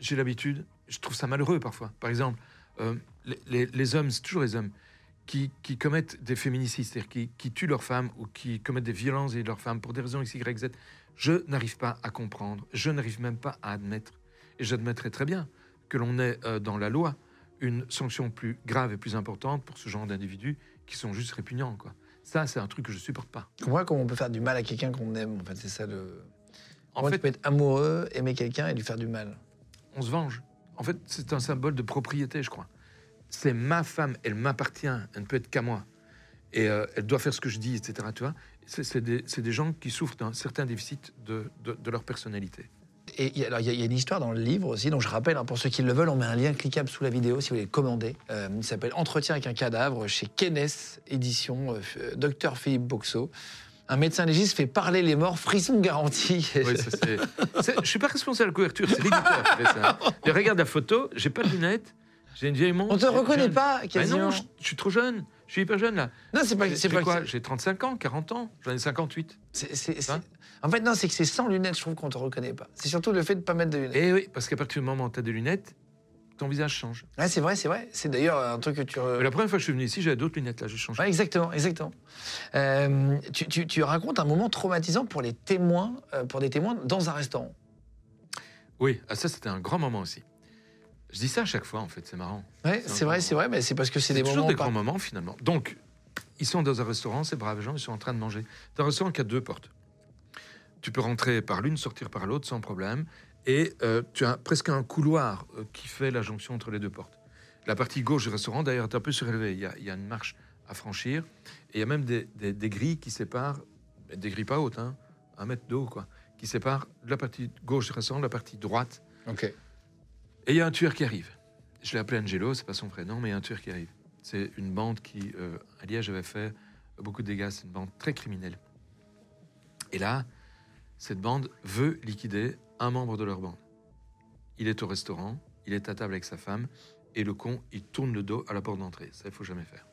J'ai l'habitude. Je trouve ça malheureux parfois. Par exemple, euh, les, hommes, c'est toujours les hommes qui, commettent des féminicides, c'est-à-dire qui, qui tuent leurs femmes ou qui commettent des violences et leurs femmes pour des raisons X, Y, Z. Je n'arrive pas à comprendre. Je n'arrive même pas à admettre. Et j'admettrais très bien que l'on ait euh, dans la loi une sanction plus grave et plus importante pour ce genre d'individus qui sont juste répugnants. Quoi. Ça, c'est un truc que je supporte pas. Je comprends comment on peut faire du mal à quelqu'un qu'on aime. En fait, c'est ça le. En Comment fait, tu peux être amoureux, aimer quelqu'un et lui faire du mal on se venge. En fait, c'est un symbole de propriété, je crois. C'est ma femme, elle m'appartient, elle ne peut être qu'à moi. Et euh, elle doit faire ce que je dis, etc. Tu vois c'est, des, gens qui souffrent d'un certain déficit de, de- de leur personnalité. Et il y, a- il y a- une histoire dans le livre aussi, donc je rappelle, hein, pour ceux qui le veulent, on met un lien cliquable sous la vidéo si vous voulez le commander. Euh, il s'appelle Entretien avec un cadavre chez Kennes Édition, euh, f- Docteur Philippe Boxot. Un médecin légiste fait parler les morts, frisson garanti. Oui, ça, je suis pas responsable de la couverture, c'est l'éditeur qui fait ça. Et regarde la photo, j'ai pas de lunettes, j'ai une vieille montre. on te reconnaît pas, Ah quasiment. non, je, je suis trop jeune. Je suis hyper jeune là. non, c'est pas, c'est quoi J'ai 35 ans, 40 ans, j'en ai 58. c'est- c'est- c'est- Hein En fait, non, c'est que c'est sans lunettes, je trouve qu'on te reconnaît pas. C'est surtout le fait de pas mettre de lunettes. Eh oui, parce qu'à partir du moment où tu as des lunettes, ton visage change. Ouais, c'est vrai, c'est vrai. C'est d'ailleurs un truc que tu. re- la première fois que je suis venu ici, j'avais d'autres lunettes là, j'ai changé. Ouais, exactement, exactement. Euh, tu, tu- tu racontes un moment traumatisant pour les témoins, euh, pour des témoins dans un restaurant. Oui, ah, ça c'était un grand moment aussi. Je dis ça à chaque fois en fait, c'est marrant. Ouais, C'est vrai, c'est vrai, mais c'est parce que c'est des toujours des pas- grands moments finalement. Donc, ils sont dans un restaurant, ces braves gens, ils sont en train de manger. C'est un restaurant qui a deux portes. Tu peux rentrer par l'une, sortir par l'autre sans problème. Et euh, tu as presque un couloir euh, qui fait la jonction entre les deux portes. La partie gauche du restaurant, d'ailleurs, est un peu surélevée. Il y a, il y a une marche à franchir. Et il y a même des, des- des grilles qui séparent, des grilles pas hautes, hein, un mètre d'eau, quoi, qui séparent la partie gauche du restaurant de la partie droite Ok. Et il y a un tueur qui arrive. Je l'ai appelé Angelo, c'est pas son prénom, mais il y a un tueur qui arrive. C'est une bande qui, euh, à Liège, avait fait beaucoup de dégâts. C'est une bande très criminelle. Et là, cette bande veut liquider un membre de leur bande. Il est au restaurant, il est à table avec sa femme, et le con, il tourne le dos à la porte d'entrée. Ça, il faut jamais faire.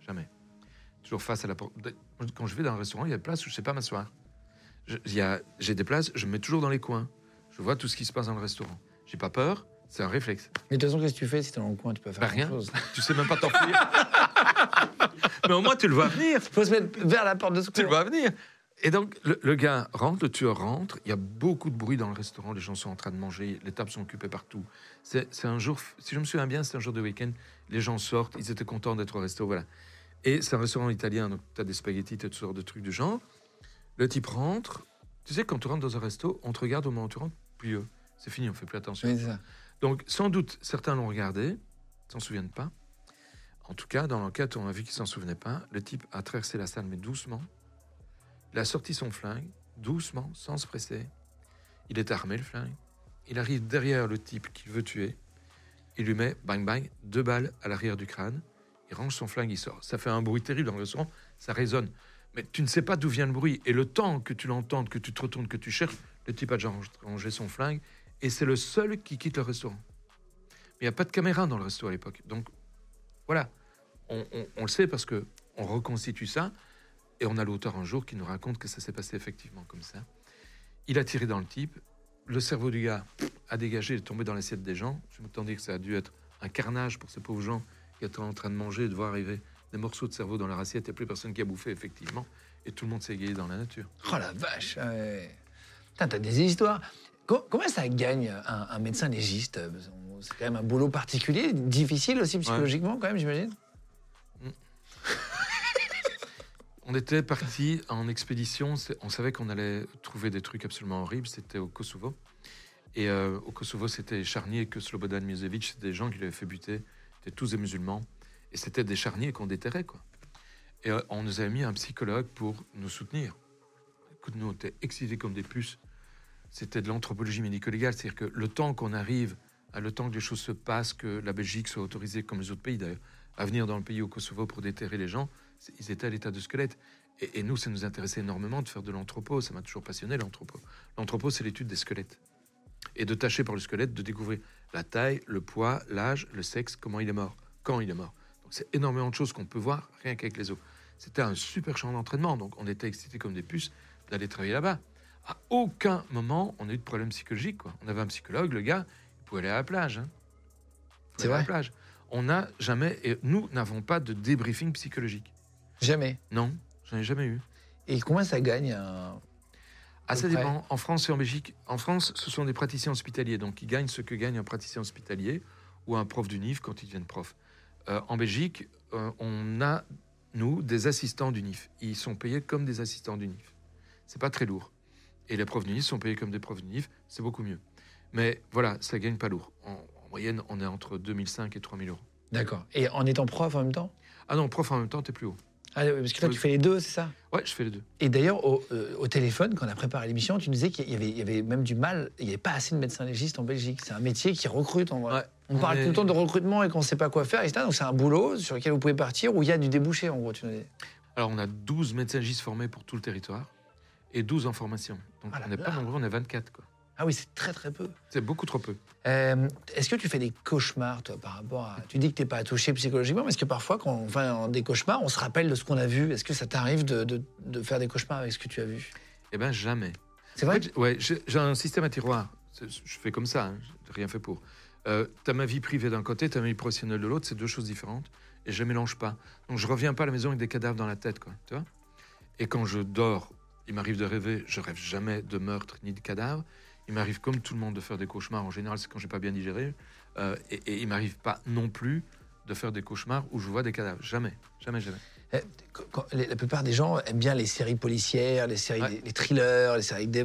Jamais. Toujours face à la porte. Quand je vais dans un restaurant, il y a des places où je sais pas m'asseoir. J'ai des places, je me mets toujours dans les coins. Je vois tout ce qui se passe dans le restaurant. J'ai pas peur, c'est un réflexe. Mais de toute façon, qu'est-ce que tu fais si t'es dans le coin Tu peux faire Bah, rien. chose. Tu sais même pas t'enfuir. Mais au moins, tu le vois venir. Faut se mettre vers la porte de Tu le secours. vois venir. Et donc, le, le gars rentre, le tueur rentre. Il y a beaucoup de bruit dans le restaurant. Les gens sont en train de manger. Les tables sont occupées partout. C'est un jour, si je me souviens bien, c'est un jour de week-end. Les gens sortent. Ils étaient contents d'être au resto. Voilà. Et c'est un restaurant italien. Donc, tu as des spaghettis, tu as toutes sortes de trucs du genre. Le type rentre. Tu sais, quand tu rentres dans un resto, on te regarde au moment où tu rentres. Puis, euh, c'est fini, on fait plus attention. Oui, c'est ça. Donc, sans doute, certains l'ont regardé, s'en souviennent pas. En tout cas, dans l'enquête, on a vu qu'il s'en souvenait pas. Le type a traversé la salle, mais doucement. Il a sorti son flingue, doucement, sans se presser. Il est armé, le flingue. Il arrive derrière le type qu'il veut tuer. Il lui met, bang bang, deux balles à l'arrière du crâne. Il range son flingue, il sort. Ça fait un bruit terrible dans le restaurant, ça résonne. Mais tu ne sais pas d'où vient le bruit. Et le temps que tu l'entendes, que tu te retournes, que tu cherches, le type a déjà rangé son flingue. Et c'est le seul qui quitte le restaurant. Mais il n'y a pas de caméra dans le resto à l'époque. Donc, voilà. On, le sait parce que on reconstitue ça. Et on a l'auteur un jour qui nous raconte que ça s'est passé effectivement comme ça. Il a tiré dans le type. Le cerveau du gars a dégagé, il est tombé dans l'assiette des gens. Je m'entends dire que ça a dû être un carnage pour ces pauvres gens qui étaient en train de manger et de voir arriver des morceaux de cerveau dans leur assiette. Il n'y a plus personne qui a bouffé, effectivement. Et tout le monde s'est égayé dans la nature. Oh la vache. ouais. T'as des histoires. Co- Combien ça gagne un, médecin légiste? C'est quand même un boulot particulier, difficile aussi psychologiquement, quand même, j'imagine? On était parti en expédition. On savait qu'on allait trouver des trucs absolument horribles. C'était au Kosovo. Et euh, au Kosovo, c'était les charniers que Slobodan Milosevic, c'était des gens qui l'avaient fait buter. C'était tous des musulmans. Et c'était des charniers qu'on déterrait, quoi. Et euh, on nous avait mis un psychologue pour nous soutenir. Écoute, nous, on était excités comme des puces. C'était de l'anthropologie médico-légale. C'est-à-dire que le temps qu'on arrive, à le temps que les choses se passent, que la Belgique soit autorisée, comme les autres pays d'ailleurs, à venir dans le pays au Kosovo pour déterrer les gens, ils étaient à l'état de squelette. Et, et nous, ça nous intéressait énormément de faire de l'anthropo. Ça m'a toujours passionné, l'anthropo. L'anthropo, c'est l'étude des squelettes. Et de tâcher par le squelette de découvrir la taille, le poids, l'âge, le sexe, comment il est mort, quand il est mort. Donc c'est énormément de choses qu'on peut voir rien qu'avec les os. C'était un super champ d'entraînement. Donc on était excités comme des puces d'aller travailler là-bas. À aucun moment, on a eu de problème psychologique. Quoi. On avait un psychologue, le gars, il pouvait aller à la plage. hein. C'est à la vrai plage. On n'a jamais, et nous n'avons pas de débriefing psychologique. Jamais. Non, j'en ai jamais eu. Et combien ça gagne Ah, peu ça près. dépend. En France et en Belgique, en France, ce sont des praticiens hospitaliers, donc ils gagnent ce que gagne un praticien hospitalier ou un prof d'UNIF quand ils deviennent prof. Euh, en Belgique, euh, on a, nous, des assistants d'UNIF. Ils sont payés comme des assistants d'UNIF. C'est pas très lourd. Et les profs d'UNIF sont payés comme des profs d'UNIF, c'est beaucoup mieux. Mais voilà, ça gagne pas lourd. En, en moyenne, on est entre 2005 et 3000 euros. D'accord. Et en étant prof en même temps? Ah non, prof en même temps, t'es plus haut. ah, Parce que toi, tu fais les deux, c'est ça? Ouais, je fais les deux. Et d'ailleurs, au, euh, au téléphone, quand on a préparé l'émission, tu nous disais qu'il y avait, il y avait même du mal, il n'y avait pas assez de médecins légistes en Belgique. C'est un métier qui recrute en vrai. Ouais, on, on parle est- tout le temps de recrutement et qu'on ne sait pas quoi faire, etc. Donc c'est un boulot sur lequel vous pouvez partir où il y a du débouché, en gros. Tu nous dis. Alors, on a 12 médecins légistes formés pour tout le territoire et 12 en formation. Donc, Ah on n'est pas nombreux, on est 24. Quoi. Ah oui, c'est très très peu. C'est beaucoup trop peu. Euh, est-ce que tu fais des cauchemars, toi, par rapport à. Tu dis que tu n'es pas touché psychologiquement, mais est-ce que parfois, quand on fait des cauchemars, on se rappelle de ce qu'on a vu? Est-ce que ça t'arrive de, de- de faire des cauchemars avec ce que tu as vu? Eh bien, jamais. C'est En vrai fait, ouais, j'ai un système à tiroir. Je fais comme ça, hein, rien fait pour. Euh, tu as ma vie privée d'un côté, tu as ma vie professionnelle de l'autre, c'est deux choses différentes. Et je ne mélange pas. Donc, je reviens pas à la maison avec des cadavres dans la tête, quoi. Tu vois et quand je dors, il m'arrive de rêver, je rêve jamais de meurtre ni de cadavre. Il m'arrive, comme tout le monde, de faire des cauchemars. En général, c'est quand j'ai pas bien digéré. Euh, et, et il m'arrive pas non plus de faire des cauchemars où je vois des cadavres. Jamais, jamais, jamais. Quand- quand- les- La plupart des gens aiment bien les séries policières, les séries, Ouais. des- les thrillers, les séries avec des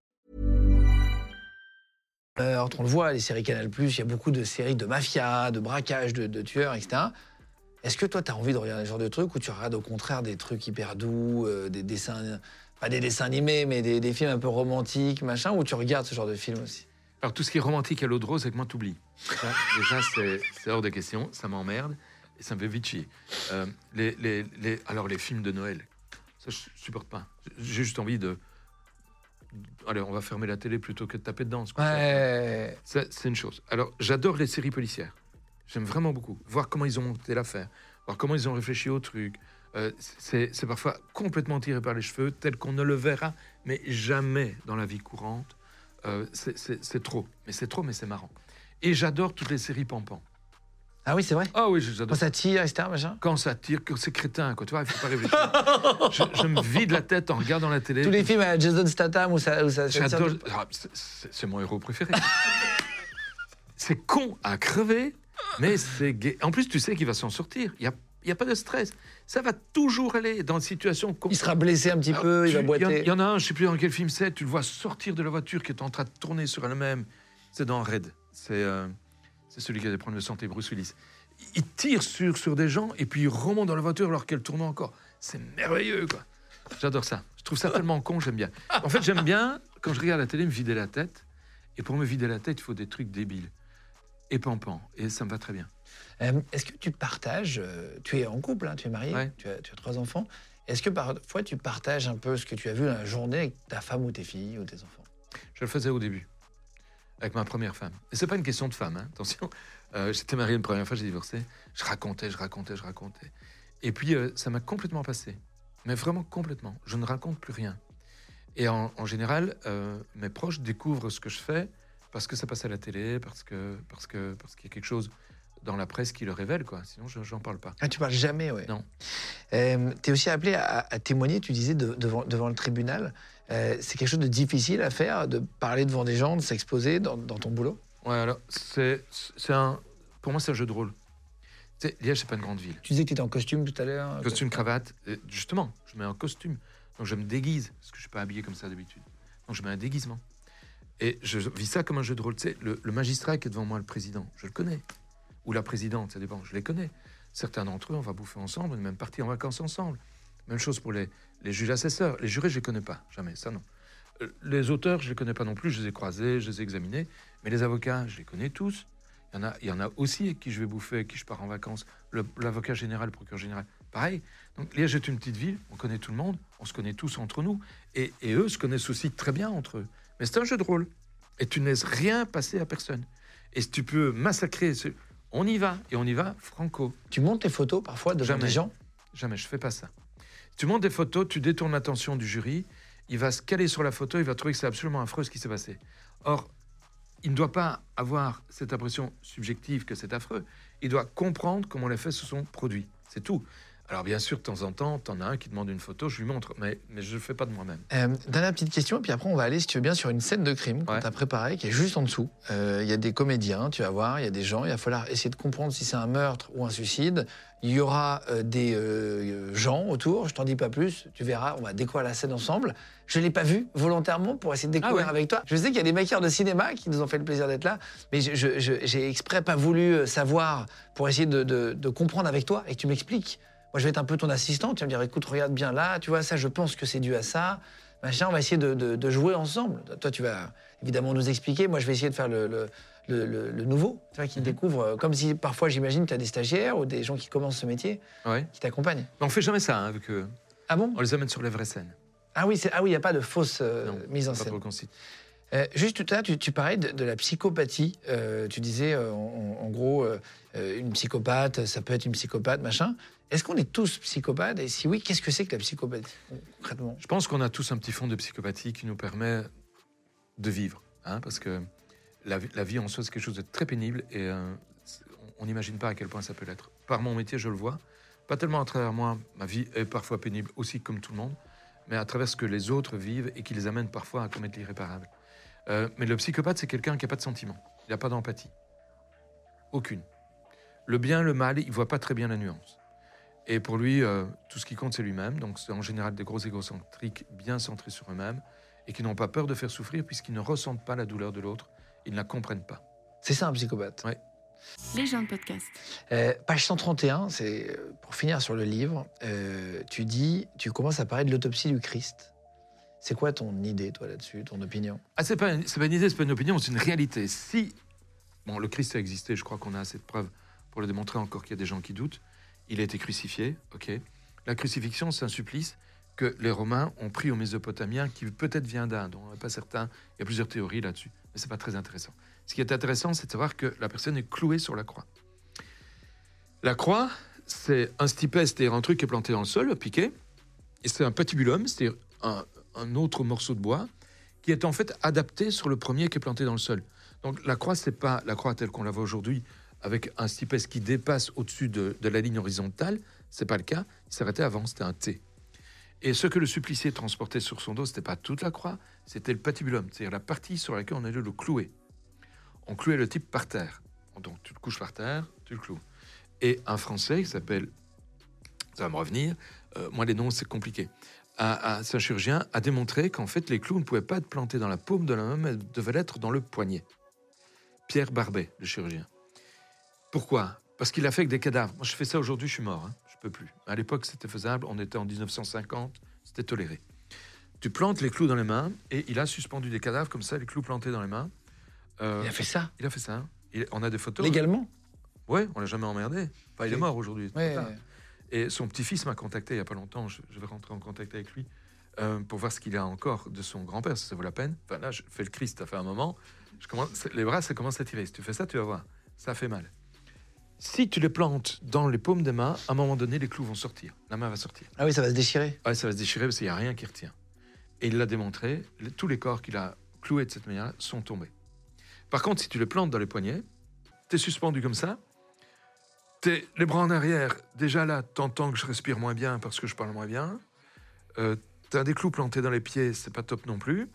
On le voit, les séries Canal+, il y a beaucoup de séries de mafia, de braquage, de, tueurs, etc. Est-ce que toi, tu as envie de regarder ce genre de trucs ou tu regardes au contraire des trucs hyper doux, euh, des dessins, pas des dessins animés, mais des, films un peu romantiques, machin, ou tu regardes ce genre de films aussi? Alors, tout ce qui est romantique à l'eau de rose, avec moi, t'oublies. Déjà, c'est c'est hors de question. Ça m'emmerde et ça me fait vite chier. Euh, alors, les films de Noël, ça, je supporte pas. J'ai juste envie de. Allez, on va fermer la télé plutôt que de taper dedans. Ouais. C'est une chose. Alors, j'adore les séries policières. J'aime vraiment beaucoup. Voir comment ils ont monté l'affaire, voir comment ils ont réfléchi au truc. Euh, c'est parfois complètement tiré par les cheveux, tel qu'on ne le verra, mais jamais dans la vie courante. Euh, c'est trop. Mais c'est trop, mais c'est marrant. Et j'adore toutes les séries pampan. Ah oui, c'est vrai Ah oui, Quand j'adore. ça tire, etc., machin Quand ça tire, que c'est crétin, quoi. Tu vois, il faut pas réfléchir. je, je me vide la tête en regardant la télé. Tous les films à Jason Statham où ça, où ça, J'adore. Ah, c'est- C'est c'est mon héros préféré. c'est con à crever, mais c'est gay. En plus, tu sais qu'il va s'en sortir. Il n'y a, il y a pas de stress. Ça va toujours aller dans une situation. Il sera blessé un petit Alors, peu, il tu- va y en- boiter. Il y, en a un, je sais plus dans quel film c'est, tu le vois sortir de la voiture qui est en train de tourner sur elle-même. C'est dans Red. C'est euh, c'est celui qui a des problèmes de santé, Bruce Willis. Il tire sur, sur des gens et puis il remonte dans la voiture alors qu'elle tourne encore. C'est merveilleux, quoi. J'adore ça. Je trouve ça tellement con, j'aime bien. En fait, j'aime bien, quand je regarde la télé, me vider la tête. Et pour me vider la tête, il faut des trucs débiles. Et pampant. Et ça me va très bien. Euh, Est-ce que tu partages, euh, tu es en couple, hein, tu es marié, Ouais. tu, as, tu as trois enfants, est-ce que parfois tu partages un peu ce que tu as vu dans la journée avec ta femme ou tes filles ou tes enfants? Je le faisais au début, avec ma première femme. Et c'est pas une question de femme, hein, attention. Euh, J'étais marié une première fois, j'ai divorcé. Je racontais, je racontais, je racontais. Et puis, euh, ça m'a complètement passé. Mais vraiment complètement. Je ne raconte plus rien. Et en, en général, euh, mes proches découvrent ce que je fais parce que ça passe à la télé, parce que parce que parce qu'il y a quelque chose dans la presse qui le révèle, quoi. Sinon, je n'en parle pas. Ah, tu parles jamais, ouais. Non. tu es aussi appelé à, à témoigner, tu disais, de- devant, devant le tribunal. Euh, c'est quelque chose de difficile à faire, de parler devant des gens, de s'exposer dans, dans ton boulot? Ouais, alors, c'est c'est un. Pour moi, c'est un jeu de rôle. Sais, Liège, c'est pas une grande ville. Tu disais que tu étais en costume tout à l'heure. Costume, cravate. Et justement, je mets un costume. Donc je me déguise, parce que je suis pas habillé comme ça d'habitude. Donc je mets un déguisement. Et je vis ça comme un jeu de rôle. Tu sais, le, le magistrat qui est devant moi, le président, je le connais. Ou la présidente, ça dépend, je les connais. Certains d'entre eux, on va bouffer ensemble, on est même partis en vacances ensemble. Même chose pour les, les juges assesseurs. Les jurés, je les connais pas, jamais, ça non. Euh, Les auteurs, je les connais pas non plus, je les ai croisés, je les ai examinés. Mais les avocats, je les connais tous. Il y en a, il y en a aussi avec qui je vais bouffer, avec qui je pars en vacances. L'avocat général, le procureur général, pareil. Donc Liège est une petite ville, on connaît tout le monde, on se connaît tous entre nous. Et, et eux se connaissent aussi très bien entre eux. Mais c'est un jeu de rôle. Et tu ne laisses rien passer à personne. Et si tu peux massacrer, on y va. Et on y va franco. Tu montes tes photos parfois devant Jamais. des gens? Jamais, je fais pas ça. Tu montes des photos, tu détournes l'attention du jury, il va se caler sur la photo, il va trouver que c'est absolument affreux ce qui s'est passé. Or, il ne doit pas avoir cette impression subjective que c'est affreux. Il doit comprendre comment les faits se sont produits. C'est tout. Alors, bien sûr, de temps en temps, t'en as un qui demande une photo, je lui montre, mais, mais je ne le fais pas de moi-même. Euh, dernière petite question, et puis après on va aller, si tu veux bien, sur une scène de crime qu'on Ouais. t'a préparée, qui est juste en dessous. Euh, Il y a des comédiens, tu vas voir, il y a des gens, il va falloir essayer de comprendre si c'est un meurtre ou un suicide. Il y aura euh, des euh, gens autour, je t'en dis pas plus, tu verras, on va découvrir la scène ensemble. Je l'ai pas vu volontairement pour essayer de découvrir Ah ouais. avec toi. Je sais qu'il y a des maquilleurs de cinéma qui nous ont fait le plaisir d'être là, mais j'ai exprès pas voulu savoir pour essayer de, de- de comprendre avec toi et que tu m'expliques. Moi, je vais être un peu ton assistant. Tu vas me dire, écoute, regarde bien là, tu vois, ça, je pense que c'est dû à ça. Machin, on va essayer de, de- de jouer ensemble. Toi, tu vas évidemment nous expliquer. Moi, je vais essayer de faire le, le- le- nouveau, tu vois, qui découvre. euh, Comme si parfois, j'imagine, tu as des stagiaires ou des gens qui commencent ce métier Ouais. qui t'accompagnent. Mais on fait jamais ça hein, avec eux. Ah bon? On les amène sur les vraies scènes. Ah oui, ah oui, il n'y a pas de fausse euh, Non, mise en pas scène. trop. Euh, juste tout à l'heure, tu, parlais de, la psychopathie. Euh, tu disais, euh, en, gros, une psychopathe, ça peut être une psychopathe, machin. Est-ce qu'on est tous psychopathes? Et si oui, qu'est-ce que c'est que la psychopathie, concrètement? Je pense qu'on a tous un petit fond de psychopathie qui nous permet de vivre. hein, parce que la, vie- la vie en soi, c'est quelque chose de très pénible et on n'imagine pas à quel point ça peut l'être. Par mon métier, je le vois. Pas tellement à travers moi, ma vie est parfois pénible aussi comme tout le monde, mais à travers ce que les autres vivent et qui les amène parfois à commettre l'irréparable. Euh, mais le psychopathe, c'est quelqu'un qui n'a pas de sentiment. Il n'a pas d'empathie. Aucune. Le bien, le mal, il voit pas très bien la nuance. Et pour lui, euh, tout ce qui compte, c'est lui-même. Donc, c'est en général des gros égocentriques bien centrés sur eux-mêmes et qui n'ont pas peur de faire souffrir puisqu'ils ne ressentent pas la douleur de l'autre. Ils ne la comprennent pas. C'est ça un psychopathe. Ouais. Les gens de podcast. Euh, page 131, c'est pour finir sur le livre. euh, tu dis, tu commences à parler de l'autopsie du Christ. C'est quoi ton idée, toi, là-dessus, ton opinion? Ah, c'est pas, une- idée, c'est pas une opinion, c'est une réalité. Si bon, le Christ a existé, je crois qu'on a assez de preuves pour le démontrer encore qu'il y a des gens qui doutent. Il a été crucifié, ok. La crucifixion, c'est un supplice que les Romains ont pris aux Mésopotamiens, qui peut-être vient d'Inde. On n'est pas certain. Il y a plusieurs théories là-dessus, mais c'est pas très intéressant. Ce qui est intéressant, c'est de savoir que la personne est clouée sur la croix. La croix, c'est un stipès, c'est-à-dire un truc qui est planté dans le sol, piqué, et c'est un patibulum, c'est-à-dire un, un autre morceau de bois qui est en fait adapté sur le premier qui est planté dans le sol. Donc la croix, c'est pas la croix telle qu'on la voit aujourd'hui, avec un stipès qui dépasse au-dessus de, de la ligne horizontale. C'est pas le cas. Il s'arrêtait avant, c'était un T. Et ce que le supplicié transportait sur son dos, c'était pas toute la croix, c'était le patibulum, c'est-à-dire la partie sur laquelle on allait le clouer. On clouait le type par terre. Donc tu le couches par terre, tu le cloues. Et un Français qui s'appelle, ça va me revenir, euh, moi les noms c'est compliqué, un, un- c'est un chirurgien a démontré qu'en fait les clous ne pouvaient pas être plantés dans la paume de la main, mais devaient l'être dans le poignet. Pierre Barbet, le chirurgien. Pourquoi? Parce qu'il a fait avec des cadavres. Moi je fais ça aujourd'hui, je suis mort, hein, je peux plus. À l'époque c'était faisable, on était en 1950, c'était toléré. Tu plantes les clous dans les mains et il a suspendu des cadavres comme ça, les clous plantés dans les mains. Euh, Il a fait ça? Il a fait ça. hein. Il- on a des photos. légalement? Ouais, on l'a jamais emmerdé. Enfin, il est mort aujourd'hui. Ouais. Et son petit-fils m'a contacté il n'y a pas longtemps. Je, je vais rentrer en contact avec lui euh, pour voir ce qu'il a encore de son grand-père, si ça vaut la peine. Enfin, là, je fais le Christ, ça fait un moment. Je commence, les bras, ça commence à tirer. Si tu fais ça, tu vas voir. Ça fait mal. Si tu les plantes dans les paumes des mains, à un moment donné, les clous vont sortir. La main va sortir. Ah oui, ça va se déchirer. Ouais, ça va se déchirer parce qu'il n'y a rien qui retient. Et il l'a démontré. tous les corps qu'il a cloués de cette manière sont tombés. Par contre, si tu les plantes dans les poignets, tu es suspendu comme ça. Les bras en arrière. Déjà là, t'entends que je respire moins bien parce que je parle moins bien. Euh, tu as des clous plantés dans les pieds, c'est pas top non plus.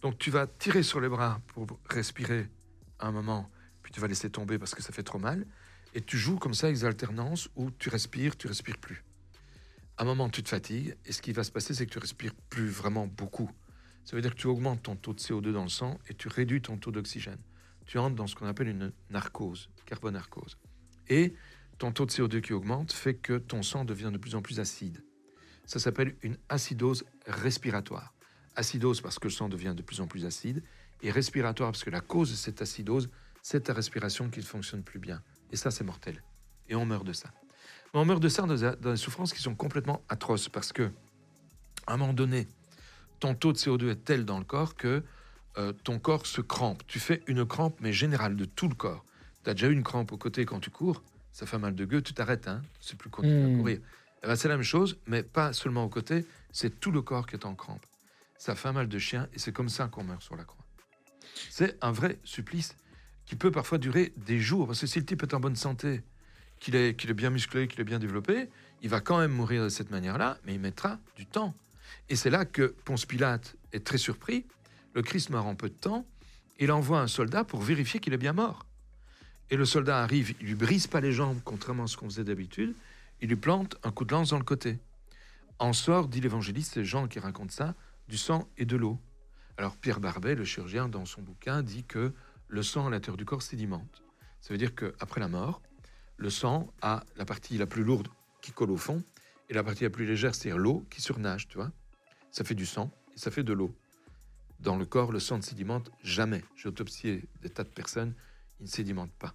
Donc tu vas tirer sur les bras pour respirer un moment, puis tu vas laisser tomber parce que ça fait trop mal. Et tu joues comme ça avec des alternances où tu respires, tu respires plus. À un moment, tu te fatigues, et ce qui va se passer, c'est que tu respires plus vraiment beaucoup. Ça veut dire que tu augmentes ton taux de CO2 dans le sang et tu réduis ton taux d'oxygène. Tu entres dans ce qu'on appelle une narcose, carbonarcose. Et ton taux de CO2 qui augmente fait que ton sang devient de plus en plus acide. Ça s'appelle une acidose respiratoire. Acidose parce que le sang devient de plus en plus acide, et respiratoire parce que la cause de cette acidose, c'est ta respiration qui ne fonctionne plus bien. Et ça, c'est mortel. Et on meurt de ça. Mais on meurt de ça dans des, souffrances qui sont complètement atroces parce que, à un moment donné, ton taux de CO2 est tel dans le corps que euh, ton corps se crampe. Tu fais une crampe, mais générale de tout le corps. Tu as déjà eu une crampe au côté quand tu cours, ça fait mal de gueule, tu t'arrêtes, hein, c'est plus continuer Hmm. à courir. Eh ben, c'est la même chose, mais pas seulement au côté, c'est tout le corps qui est en crampe. Ça fait mal de chien et c'est comme ça qu'on meurt sur la croix. C'est un vrai supplice qui peut parfois durer des jours, parce que si le type est en bonne santé, qu'il est, qu'il est bien musclé, qu'il est bien développé, il va quand même mourir de cette manière-là, mais il mettra du temps. Et c'est là que Ponce Pilate est très surpris. Le Christ meurt en peu de temps. Il envoie un soldat pour vérifier qu'il est bien mort. Et le soldat arrive, il lui brise pas les jambes, contrairement à ce qu'on faisait d'habitude. Il lui plante un coup de lance dans le côté. En sort, dit l'évangéliste, c'est Jean qui raconte ça, du sang et de l'eau. Alors Pierre Barbet, le chirurgien, dans son bouquin, dit que le sang à l'intérieur du corps sédimente. Ça veut dire qu'après la mort, le sang a la partie la plus lourde qui colle au fond et la partie la plus légère, c'est-à-dire l'eau qui surnage, tu vois. Ça fait du sang et ça fait de l'eau. Dans le corps, le sang ne sédimente jamais. J'ai autopsié des tas de personnes, il ne sédimente pas.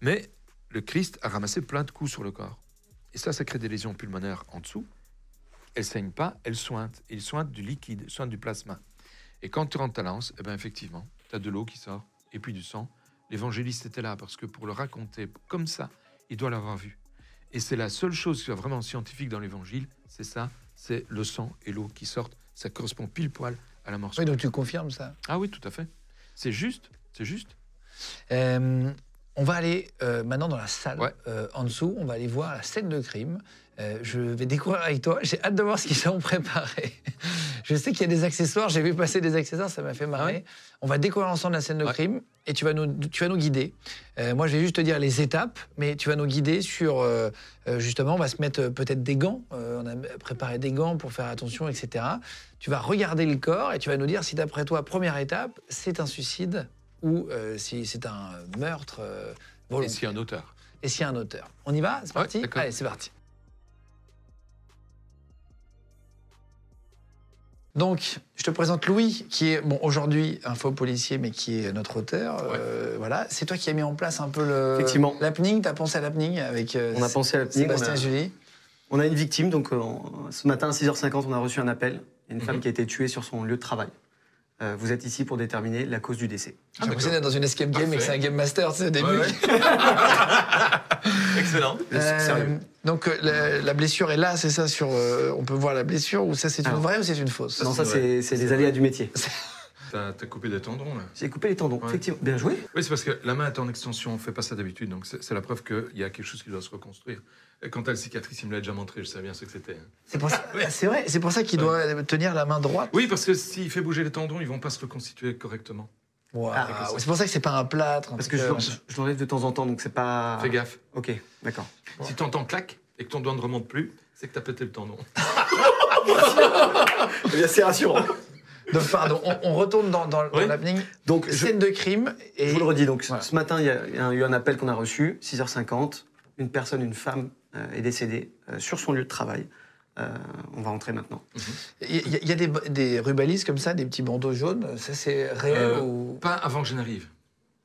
Mais le Christ a ramassé plein de coups sur le corps. Et ça, ça crée des lésions pulmonaires en dessous. Elles saignent pas, elles sointent. Et ils sointent du liquide, sointent du plasma. Et quand tu rentres ta lance, eh ben effectivement, tu as de l'eau qui sort et puis du sang. L'évangéliste était là parce que pour le raconter comme ça, il doit l'avoir vu. Et c'est la seule chose qui soit vraiment scientifique dans l'évangile, c'est ça, c'est le sang et l'eau qui sortent. Ça correspond pile poil à la mort. Oui, donc tu confirmes ça? Ah oui, tout à fait. C'est juste, c'est juste. Euh, on va aller euh, maintenant dans la salle Ouais. euh, en dessous. On va aller voir la scène de crime. Euh, je vais découvrir avec toi. J'ai hâte de voir ce qu'ils ont préparé. je sais qu'il y a des accessoires. J'ai vu passer des accessoires. Ça m'a fait marrer. On va découvrir ensemble la scène de Ouais. crime et tu vas nous, tu vas nous guider. Moi, je vais juste te dire les étapes, mais tu vas nous guider sur. justement, on va se mettre peut-être des gants. On a préparé des gants pour faire attention, etc. Tu vas regarder le corps et tu vas nous dire si, d'après toi, première étape, c'est un suicide ou euh, si c'est un meurtre euh, Et volontaire. s'il y a un auteur. Et s'il y a un auteur. On y va C'est parti. Allez, c'est parti. Donc, je te présente Louis, qui est bon, aujourd'hui un faux policier, mais qui est notre auteur. Euh, voilà, c'est toi qui as mis en place un peu le Effectivement. l'happening. T'as pensé à l'happening avec euh, On a pensé à l'happening, Sébastien on a- Julie. On a une victime, donc euh, ce matin à 6h50, on a reçu un appel. Il y a une Mhm. femme qui a été tuée sur son lieu de travail. Euh, vous êtes ici pour déterminer la cause du décès. J'ai l'impression d'être dans une escape game et que Parfait. c'est un game master, tu sais, au début. Ouais, Excellent. Euh, Sérieux. donc euh, la, la blessure est là, c'est ça sur. euh, on peut voir la blessure ou ça c'est une vraie ou c'est une fausse? Non, ça, c'est c'est c'est les aléas du métier. T'as coupé des tendons, là. J'ai coupé les tendons, Ouais. effectivement. Bien joué. Oui, c'est parce que la main est en extension, on fait pas ça d'habitude, donc c'est c'est la preuve qu'il y a quelque chose qui doit se reconstruire. Et quand t'as le cicatrice, il me l'a déjà montré, je savais bien ce que c'était. hein. C'est pour ça. C'est vrai, c'est pour ça qu'il doit tenir la main droite. Oui, parce que s'il fait bouger les tendons, ils vont pas se reconstituer correctement. Ah, c'est pour ça que c'est pas un plâtre. Parce que je, je l'enlève de temps en temps, donc c'est pas. Fais gaffe. Ok, d'accord. Si t'entends clac et que ton doigt ne remonte plus, c'est que t'as pété le tendon. Eh bien, c'est rassurant. Donc pardon, on, on retourne dans, dans, dans Oui. l'happening. Donc, je, Scène de crime et je vous le redis. Donc, Voilà. ce matin, il y, a, il y a eu un appel qu'on a reçu, 6h50. Une personne, une femme, est décédée euh, sur son lieu de travail. Euh, on va rentrer maintenant. il y, a- il y a des, des rubalises comme ça, des petits bandeaux jaunes. Ça c'est réel Euh, ou? Pas avant que je n'arrive.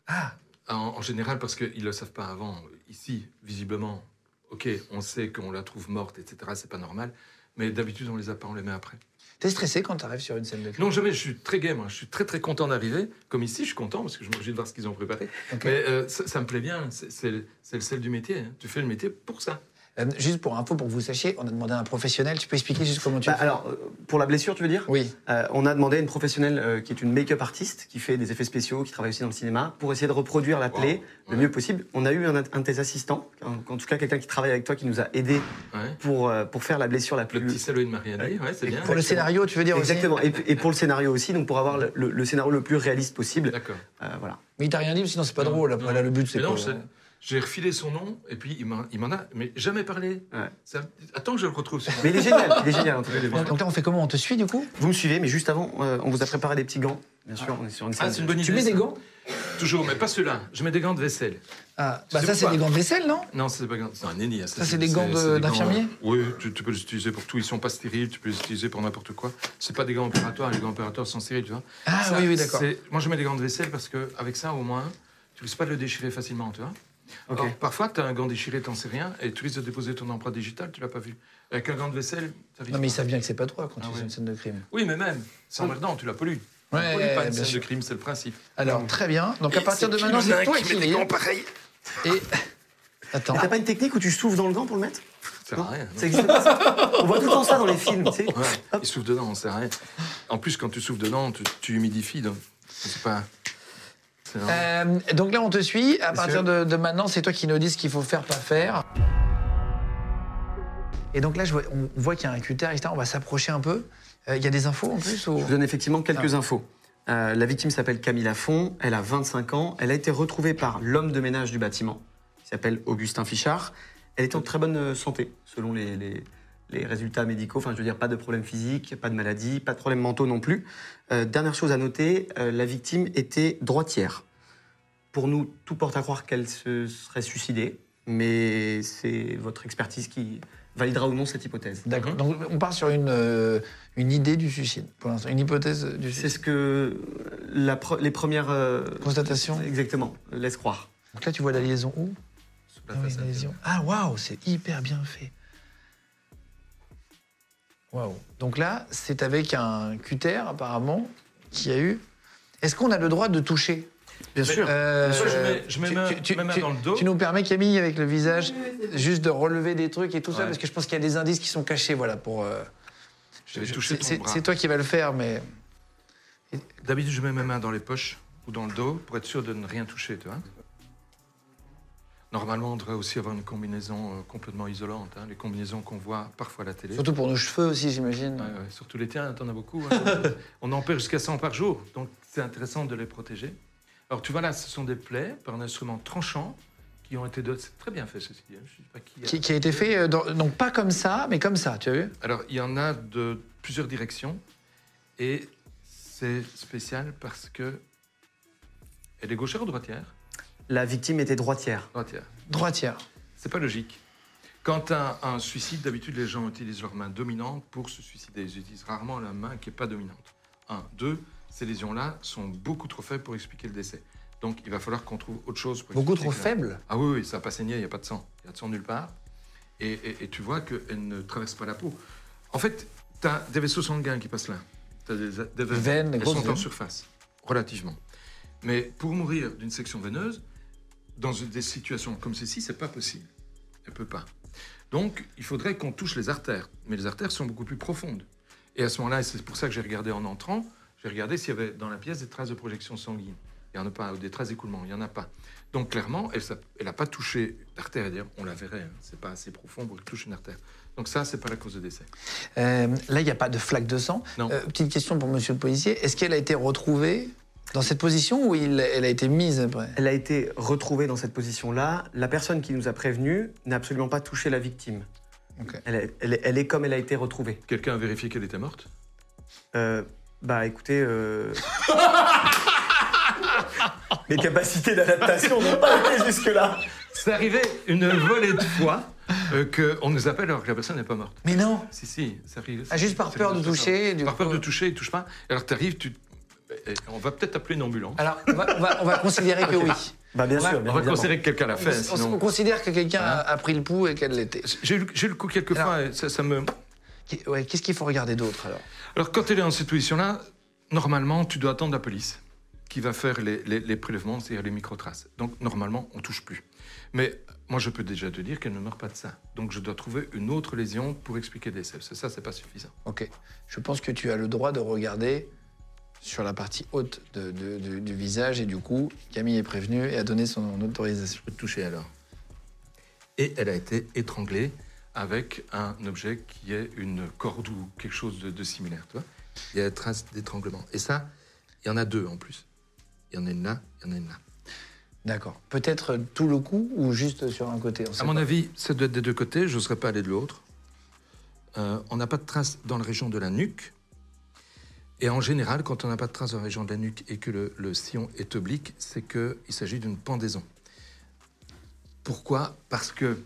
ah En, en général, parce qu'ils ne le savent pas avant. Ici, visiblement, ok, on sait qu'on la trouve morte, etc. C'est pas normal. Mais d'habitude, on les a pas, on les met après. T'es stressé quand t'arrives sur une scène de crime Non, jamais. Je suis très gai, moi. Je suis très, très content d'arriver. Comme ici, je suis content parce que je m'oblige de voir ce qu'ils ont préparé. Mais euh, ça, ça me plaît bien. C'est c'est le c'est le sel du métier. hein. Tu fais le métier pour ça. Euh, juste pour info, pour que vous sachiez, on a demandé à un professionnel. Tu peux expliquer juste comment tu Bah, fais alors, euh, pour la blessure, tu veux dire Oui. Euh, on a demandé à une professionnelle euh, qui est une make-up artiste, qui fait des effets spéciaux, qui travaille aussi dans le cinéma, pour essayer de reproduire la plaie Wow. le Ouais. mieux possible. On a eu un, un de tes assistants, en, en tout cas quelqu'un qui travaille avec toi, qui nous a aidé Ouais. pour, euh, pour faire la blessure la Le plus... petit salaud de Marianne. Ouais, c'est bien. Pour le scénario, tu veux dire aussi Exactement, et, et pour le scénario aussi, donc pour avoir le, le- le scénario le plus réaliste possible. D'accord. Euh, voilà. Mais il t'a rien dit, sinon c'est pas Non, drôle. Après non. là, le but c'est c'est- J'ai refilé son nom et puis il m'en a mais jamais parlé. Ouais. Ça- attends que je le retrouve. nom. Mais il est génial, il est génial. Donc là, on fait comment? On te suit du coup? Vous me suivez, mais juste avant, euh, on vous a préparé des petits gants. Bien sûr, on est sur une Ah, scène. c'est une bonne idée. Tu mets des ça. gants? Toujours, mais pas ceux-là. Je mets des gants de vaisselle. Ah, bah ça, c'est des gants de vaisselle, non? Non, c'est pas gants. C'est un nenni. Ça, c'est des gants de- d'infirmier? gants- Oui, tu, tu peux les utiliser pour tout. Ils sont pas stériles. Tu peux les utiliser pour n'importe quoi. C'est pas des gants opératoires. Les gants opératoires sont stériles, tu vois. Ah Ça, oui, oui, d'accord. Moi, je mets des gants de vaisselle parce que avec ça, au moins, tu risques pas de le déchirer facilement, tu vois. Ok. Or, parfois, tu as un gant déchiré, t'en sais rien, et tu risques de déposer ton empreinte digitale, tu l'as pas vu. Avec un gant de vaisselle, ça Non, mais ils savent bien que c'est pas toi quand Ah tu fais une scène de crime. Oui, mais même, c'est emmerdant, tu la pollues. Ouais, tu pollues pas une scène sûr. de crime, c'est le principe. Alors, très bien. Donc, à partir de maintenant, c'est toi qui qui met des gants pareils Et. Attends. T'as pas une technique où tu souffles dans le gant pour le mettre? Ça sert à rien. Ça existe pas ça? On voit tout le temps ça dans les films, tu sais. Ouais, il souffle dedans, on sert à rien. En plus, quand tu souffles dedans, tu, tu humidifies, donc c'est pas. Euh, donc là, on te suit. À partir de, de maintenant, c'est toi qui nous dis ce qu'il faut faire, pas faire. Et donc là, je vois- on voit qu'il y a un cutter, etc. On va s'approcher un peu. Euh, Il y a des infos en plus ou... Je vous donne effectivement quelques infos. Euh, la victime s'appelle Camille Lafont, elle a 25 ans, elle a été retrouvée par l'homme de ménage du bâtiment, qui s'appelle Augustin Fichard. Elle est en très bonne euh, santé, selon les, les- les résultats médicaux. Enfin, je veux dire, pas de problème physique, pas de maladie, pas de problème mentaux non plus. Euh, dernière chose à noter, euh, la victime était droitière. Pour nous, tout porte à croire qu'elle se serait suicidée, mais c'est votre expertise qui validera ou non cette hypothèse. D'accord. Donc on part sur une, euh, une idée du suicide, pour l'instant. Une hypothèse du C'est suicide. ce que la pre- les premières euh, Constatation. Exactement, laisse croire. Donc là, tu vois la liaison où? Sous la Ah la liaison. Ah, waouh, c'est hyper bien fait. Waouh. Donc là, c'est avec un cutter, apparemment, qui a eu. Est-ce qu'on a le droit de toucher? Bien sûr. Euh, je mets, je mets tu- ma, tu- ma main tu- dans le dos. Tu nous permets, Camille, avec le visage, juste de relever des trucs et tout ça, parce que je pense qu'il y a des indices qui sont cachés, voilà, pour. euh, Je vais toucher c'est- ton c'est- bras. C'est toi qui vas le faire, mais. D'habitude, je mets mes mains dans les poches ou dans le dos pour être sûr de ne rien toucher, tu vois. Normalement, on devrait aussi avoir une combinaison euh, complètement isolante, hein, les combinaisons qu'on voit parfois à la télé. Surtout pour nos cheveux aussi, j'imagine. Ouais, ouais, surtout les tiens, t'en as beaucoup. hein. on en perd jusqu'à 100 par jour, donc c'est intéressant de les protéger. Alors tu vois là, ce sont des plaies par un instrument tranchant qui ont été. C'est très bien fait ceci. hein. Je sais pas qui. a- Qui, qui a été fait, euh, dans- donc pas comme ça, mais comme ça, tu as vu? Alors il y en a de plusieurs directions et c'est spécial parce que elle est gauchère ou droitière? La victime était droitière. Droitière. Droitière. C'est pas logique. Quand un, un suicide, d'habitude, les gens utilisent leur main dominante pour se suicider. Ils utilisent rarement la main qui n'est pas dominante. Un. Deux, ces lésions-là sont beaucoup trop faibles pour expliquer le décès. Donc, il va falloir qu'on trouve autre chose pour Beaucoup trop que la- faible Ah oui, oui, ça n'a pas saigné, il n'y a pas de sang. Il y a de sang nulle part. Et, et- et tu vois qu'elle ne traverse pas la peau. En fait, tu as des vaisseaux sanguins qui passent là. Tu as des, des veines. Elles sont en surface, relativement. Mais pour mourir d'une section veineuse, dans des situations comme ceci, c'est pas possible. Elle peut pas. Donc, il faudrait qu'on touche les artères. Mais les artères sont beaucoup plus profondes. Et à ce moment-là, c'est pour ça que j'ai regardé en entrant, j'ai regardé s'il y avait dans la pièce des traces de projection sanguine. Il n'y en a pas, ou des traces d'écoulement, il n'y en a pas. Donc clairement, elle n'a pas touché l'artère. D'ailleurs, on la verrait, hein. c'est pas assez profond pour qu'elle touche une artère. Donc ça, c'est pas la cause de décès. Euh, Là, il n'y a pas de flaque de sang. Non. Euh, petite question pour monsieur le policier. Est-ce qu'elle a été retrouvée dans cette position ou il- elle a été mise après? Elle a été retrouvée dans cette position-là. La personne qui nous a prévenus n'a absolument pas touché la victime. Ok. Elle, est- elle est- elle est comme elle a été retrouvée. Quelqu'un a vérifié qu'elle était morte? Euh, bah écoutez, euh... mes capacités d'adaptation n'ont pas été jusque-là. C'est arrivé une volée de fois euh, qu'on nous appelle alors que la personne n'est pas morte. Mais non Si, si, ça arrive. Ah, juste par peur de toucher, du Par coup- peur de toucher, il touche pas. Alors tu arrives, tu... eh, on va peut-être appeler une ambulance. Alors, on va, on va- on va considérer que oui. Bah bien On va- sûr, on va évidemment. considérer que quelqu'un l'a fait. on- sinon... on considère que quelqu'un a, a pris le pouls et qu'elle l'était. J'ai eu, le- j'ai eu le coup quelques Alors- fois et ça, ça me... Ouais, Qu'est-ce qu'il faut regarder d'autre alors Alors, quand elle est dans cette position-là, normalement, tu dois attendre la police qui va faire les, les- les prélèvements, c'est-à-dire les microtraces. Donc, normalement, on touche plus. Mais moi, je peux déjà te dire qu'elle ne meurt pas de ça. Donc, je dois trouver une autre lésion pour expliquer. Parce que Ça, c'est pas suffisant. Ok. Je pense que tu as le droit de regarder sur la partie haute de- de- de- du visage et du coup, Camille est prévenue et a donné son autorisation. Je peux te toucher alors. Et elle a été étranglée avec un objet qui est une corde ou quelque chose de, de similaire. Tu vois Il y a des traces d'étranglement. Et ça, il y en a deux en plus. Il y en a une là, il y en a une là. D'accord. Peut-être tout le cou ou juste sur un côté À mon pas. avis, ça doit être des deux côtés. Je n'oserais pas aller de l'autre. Euh, on n'a pas de traces dans la région de la nuque. Et en général, quand on n'a pas de traces dans la région de la nuque et que le, le sillon est oblique, c'est qu'il s'agit d'une pendaison. Pourquoi? Parce que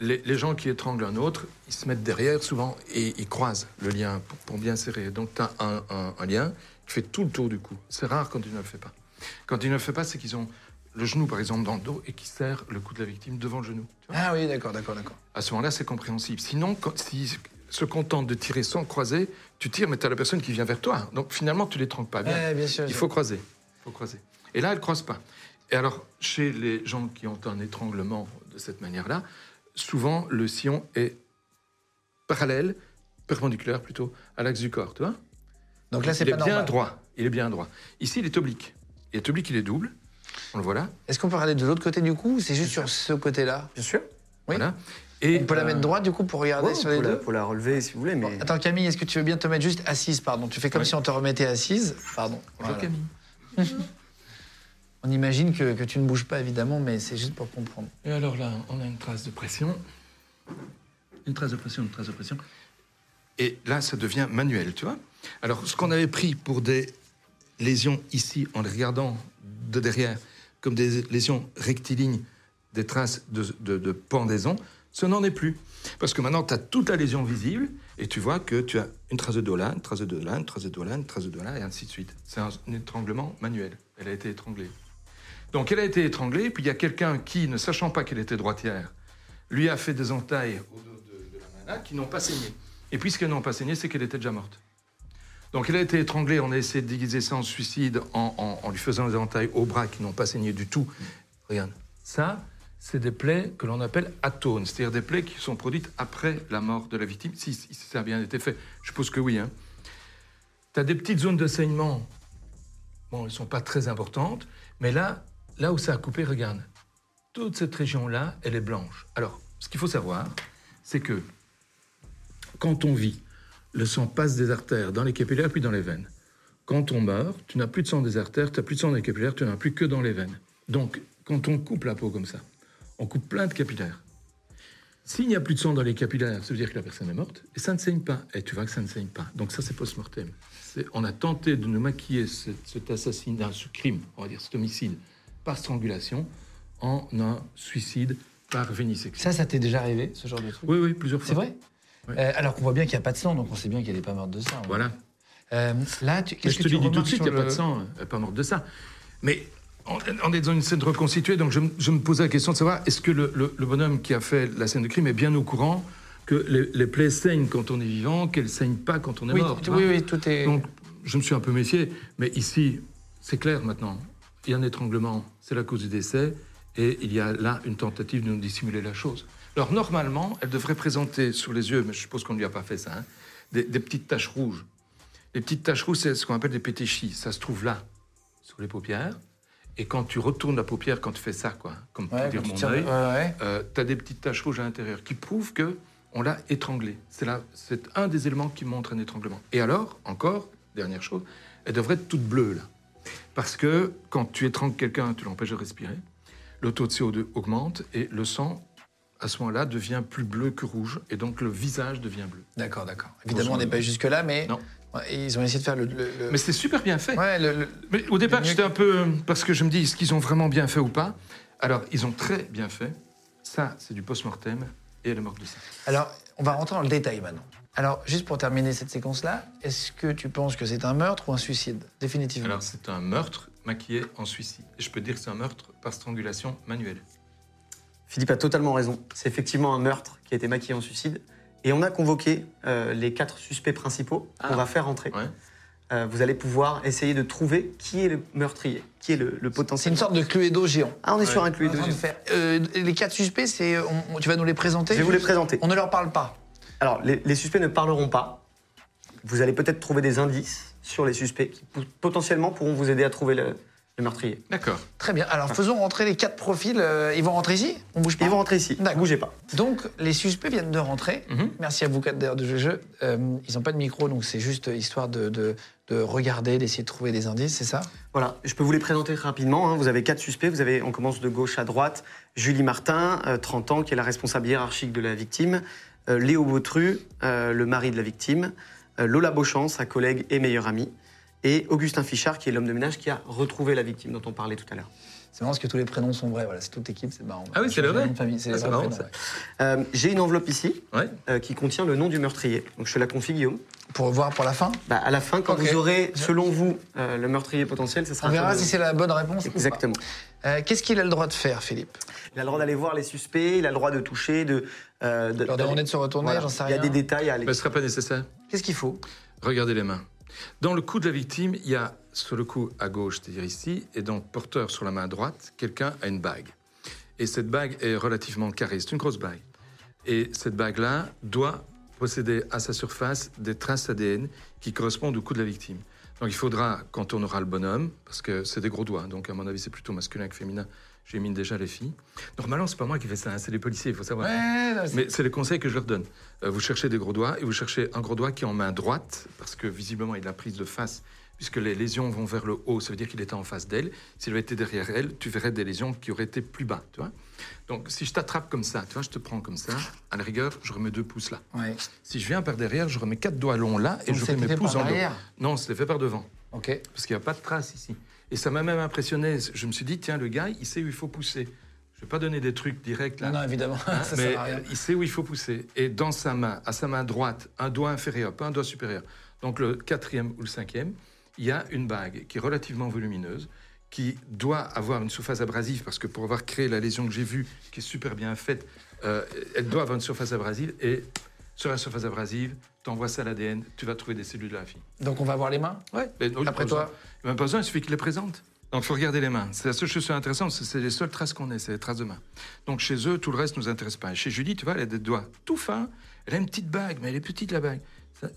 les, les gens qui étranglent un autre, ils se mettent derrière souvent et ils croisent le lien pour, pour bien serrer. Donc tu as un, un- un lien qui fait tout le tour du cou. C'est rare quand ils ne le font pas. Quand ils ne le font pas, c'est qu'ils ont le genou, par exemple, dans le dos et qui serrent le cou de la victime devant le genou. Tu vois? Ah oui, d'accord, d'accord, d'accord. à ce moment-là, c'est compréhensible. Sinon, s'ils se contentent de tirer sans croiser, tu tires, mais tu as la personne qui vient vers toi. Donc finalement, tu les tranques pas bien. Ouais, bien sûr. Il faut croiser. Il faut croiser. Et là, elle ne croise pas. Et alors, chez les gens qui ont un étranglement de cette manière-là, souvent, le sillon est parallèle, perpendiculaire plutôt, à l'axe du corps, tu vois? Donc là, c'est Il pas est bien normal. droit. Il est bien droit. Ici, il est oblique. Il est oblique, il est double. On le voit là. Est-ce qu'on peut regarder de l'autre côté du cou ou c'est juste sur ce côté-là? Bien sûr. Oui. Voilà. Et, On peut la euh, mettre droite du coup pour regarder Ouais, sur les pour, la, deux pour la relever si vous voulez, mais Attends Camille, est-ce que tu veux bien te mettre juste assise Pardon, tu fais comme si on te remettait assise. Pardon. Bonjour Voilà. Camille. On imagine que, que tu ne bouges pas évidemment, mais c'est juste pour comprendre. Et alors là, on a une trace de pression. Une trace de pression, une trace de pression. Et là, ça devient manuel, tu vois. Alors, ce qu'on avait pris pour des lésions ici, en les regardant de derrière, comme des lésions rectilignes, des traces de, de- de pendaison, ce n'en est plus. Parce que maintenant, tu as toute la lésion visible, et tu vois que tu as une trace de dos là, une trace de dos là, une trace de dos là, une trace de dos là, et ainsi de suite. C'est un, étranglement manuel. Elle a été étranglée. Donc elle a été étranglée, puis il y a quelqu'un qui, ne sachant pas qu'elle était droitière, lui a fait des entailles au dos de, la là, qui n'ont pas saigné. Et puisqu'elles n'ont pas saigné, c'est qu'elle était déjà morte. Donc elle a été étranglée, on a essayé de déguiser ça en suicide en, lui faisant des entailles au bras qui n'ont pas saigné du tout. Regarde, ça, c'est des plaies que l'on appelle atones, c'est-à-dire des plaies qui sont produites après la mort de la victime, si, si ça a bien été fait. Je suppose que oui. Hein. Tu as des petites zones de saignement, bon, elles ne sont pas très importantes, mais là, là où ça a coupé, regarde, toute cette région-là, elle est blanche. Alors, ce qu'il faut savoir, c'est que quand on vit, le sang passe des artères dans les capillaires puis dans les veines. Quand on meurt, tu n'as plus de sang des artères, tu n'as plus de sang les capillaires, tu n'en as plus que dans les veines. Donc, quand on coupe la peau comme ça, on coupe plein de capillaires. S'il n'y a plus de sang dans les capillaires, ça veut dire que la personne est morte, et ça ne saigne pas. Et tu vois que ça ne saigne pas. Donc ça, c'est post-mortem. On a tenté de nous maquiller ce- cet assassinat, ce crime, on va dire cet homicide, par strangulation, en un suicide par vénisection. Ça, ça t'est déjà arrivé, ce genre de truc? Oui, oui, plusieurs fois. C'est vrai? Euh, Alors qu'on voit bien qu'il n'y a pas de sang, donc on sait bien qu'elle n'est pas morte de ça. Voilà. Euh, là, tu, je que te tu le dis tout de suite, il n'y a pas de sang, elle n'est pas morte de ça. Mais on, est dans une scène reconstituée, donc je, me- je me posais la question de savoir est-ce que le, le- le bonhomme qui a fait la scène de crime est bien au courant que les, les plaies saignent quand on est vivant, qu'elles ne saignent pas quand on est Oui, mort. tu oui, oui, tout est. Donc je me suis un peu méfié, mais ici, c'est clair maintenant. Il y a un étranglement, c'est la cause du décès, et il y a là une tentative de nous dissimuler la chose. Alors normalement, elle devrait présenter sur les yeux, mais je suppose qu'on ne lui a pas fait ça, hein, des, des petites taches rouges. Les petites taches rouges, c'est ce qu'on appelle des pétéchis. Ça se trouve là, sur les paupières. Et quand tu retournes la paupière, quand tu fais ça, quoi, comme pour Ouais, dire quand tu mon œil, ouais. tu as des petites taches rouges à l'intérieur qui prouvent que on l'a étranglé. C'est là- c'est un des éléments qui montre un étranglement. Et alors, encore, dernière chose, elle devrait être toute bleue là. Parce que quand tu étrangles quelqu'un, tu l'empêches de respirer, le taux de CO2 augmente et le sang, à ce moment-là, devient plus bleu que rouge. Et donc le visage devient bleu. D'accord, d'accord. Évidemment, on n'est pas jusque-là, mais Non. Et ils ont essayé de faire le. le- le- Mais c'est super bien fait. Ouais, le- le- Mais au départ, j'étais un peu. Parce que je me dis, est-ce qu'ils ont vraiment bien fait ou pas? Alors, ils ont très bien fait. Ça, c'est du post-mortem et elle est morte de ça. Alors, on va rentrer dans le détail maintenant. Alors, juste pour terminer cette séquence-là, est-ce que tu penses que c'est un meurtre ou un suicide Définitivement? Alors, c'est un meurtre maquillé en suicide. Et je peux dire que c'est un meurtre par strangulation manuelle. Philippe a totalement raison. C'est effectivement un meurtre qui a été maquillé en suicide. Et on a convoqué euh, les quatre suspects principaux qu'on Ah. va faire rentrer. Ouais. Euh, vous allez pouvoir essayer de trouver qui est le meurtrier, qui est le, le c'est potentiel. une sorte de Cluedo géant. Ah, on est sur un On est en Cluedo. faire. Euh, les quatre suspects, c'est, tu vas nous les présenter Je vais vous les présenter. On ne leur parle pas. Alors, les, les suspects ne parleront pas. Vous allez peut-être trouver des indices sur les suspects qui potentiellement pourront vous aider à trouver le, le meurtrier. D'accord. Très bien. Alors, faisons rentrer les quatre profils. euh, ils vont rentrer ici On bouge pas Ils vont rentrer ici. D'accord. Bougez pas. Donc, les suspects viennent de rentrer. Mhm. Merci à vous quatre d'ailleurs de jeu. Euh, ils n'ont pas de micro, donc c'est juste histoire de, de, de regarder, d'essayer de trouver des indices, c'est ça? Voilà, je peux vous les présenter rapidement. hein. Vous avez quatre suspects. Vous avez, on commence de gauche à droite. Julie Martin, euh, 30 ans, qui est la responsable hiérarchique de la victime. Euh, Léo Bautru, euh, le mari de la victime. Euh, Lola Beauchamp, sa collègue et meilleure amie. Et Augustin Fichard, qui est l'homme de ménage qui a retrouvé la victime dont on parlait tout à l'heure. C'est marrant parce que tous les prénoms sont vrais. Voilà, c'est toute équipe, c'est marrant. Ah oui, c'est le vrai nom de famille, C'est Ah, marrant, ouais. Euh, J'ai une enveloppe ici Ouais. euh, qui contient le nom du meurtrier. Donc je te la confie, Guillaume. Pour voir pour la fin Bah, à la fin, quand vous aurez, selon vous, euh, le meurtrier potentiel, ce sera On verra si c'est la bonne réponse. Exactement. Euh, Qu'est-ce qu'il a le droit de faire, Philippe? Il a le droit d'aller voir les suspects, il a le droit de toucher, de. euh, de- Leur demander de se retourner, Voilà. j'en sais Il y a rien. des détails à aller. Mais ce ne sera pas nécessaire. Qu'est-ce qu'il faut? Regardez les mains. Dans le cou de la victime, il y a sur le cou à gauche, c'est-à-dire ici, et dans le porteur sur la main droite, quelqu'un a une bague. Et cette bague est relativement carrée, c'est une grosse bague. Et cette bague-là doit posséder à sa surface des traces ADN qui correspondent au cou de la victime. Donc il faudra, quand on aura le bonhomme, parce que c'est des gros doigts, donc à mon avis c'est plutôt masculin que féminin, j'émine déjà les filles. Normalement, c'est pas moi qui fais ça, hein, c'est les policiers, il faut savoir. Ouais, non, c'est- Mais c'est les conseils que je leur donne. Euh, vous cherchez des gros doigts et vous cherchez un gros doigt qui est en main droite, parce que visiblement il a prise de face, puisque les lésions vont vers le haut, ça veut dire qu'il était en face d'elle. S'il avait été derrière elle, tu verrais des lésions qui auraient été plus bas, tu vois. Donc si je t'attrape comme ça, tu vois, je te prends comme ça, à la rigueur, je remets deux pouces là. Ouais. Si je viens par derrière, je remets quatre doigts longs là et Donc je remets mes pouces en derrière Non, c'est fait par devant Ok. parce qu'il n'y a pas de traces ici. Et ça m'a même impressionné. Je me suis dit, tiens, le gars, il sait où il faut pousser. Je vais pas donner des trucs directs là. Non, non, évidemment, Hein, ça mais sert à rien. il sait où il faut pousser. Et dans sa main, à sa main droite, un doigt inférieur, pas un doigt supérieur. Donc le quatrième ou le cinquième, il y a une bague qui est relativement volumineuse, qui doit avoir une surface abrasive, parce que pour avoir créé la lésion que j'ai vue, qui est super bien faite, euh, elle doit avoir une surface abrasive. Et sur la surface abrasive, tu envoies ça à l'ADN, tu vas trouver des cellules de la fille. Donc on va voir les mains Ouais. Après toi même pas besoin, il suffit qu'il les présente. Donc, il faut regarder les mains. C'est la seule chose intéressante, c'est les seules traces qu'on ait, c'est les traces de mains. Donc, chez eux, tout le reste ne nous intéresse pas. Et chez Julie, tu vois, elle a des doigts tout fins. Elle a une petite bague, mais elle est petite, la bague.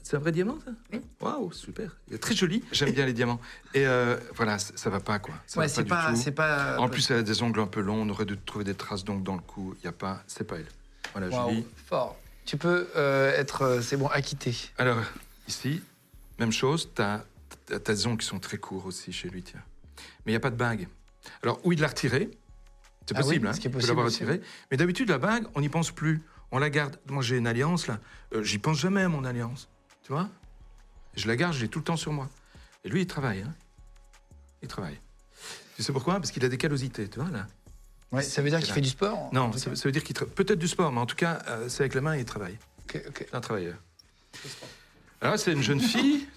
C'est un vrai diamant, ça? Waouh, super. Il est très joli. J'aime bien les diamants. Et euh, voilà, ça va pas, quoi. Ça Ouais, va c'est pas, pas. En plus, elle a des ongles un peu longs. On aurait dû trouver des traces d'ongles dans le cou. Il n'y a pas. C'est pas elle. Voilà, Julie. fort. Tu peux euh, être, euh, c'est bon, acquitté. Alors, ici, même chose, tu as, des ongles qui sont très courts aussi chez lui, tiens. Mais il n'y a pas de bague. Alors, où il l'a retiré, c'est Ah oui, possible, hein, qui est possible l'avoir aussi. retiré. Mais d'habitude, la bague, on n'y pense plus. On la garde. Moi, j'ai une alliance, là. Euh, J'y pense jamais à mon alliance. Tu vois? Je la garde, je l'ai tout le temps sur moi. Et lui, il travaille. Hein. Il travaille. Tu sais pourquoi? Parce qu'il a des callosités, tu vois, là. Ouais, ça veut dire qu'il fait du sport Non, ça, veut dire qu'il travaille. Peut-être du sport, mais en tout cas, euh, c'est avec la main et il travaille. Ok, ok. C'est un travailleur. Alors, c'est une jeune fille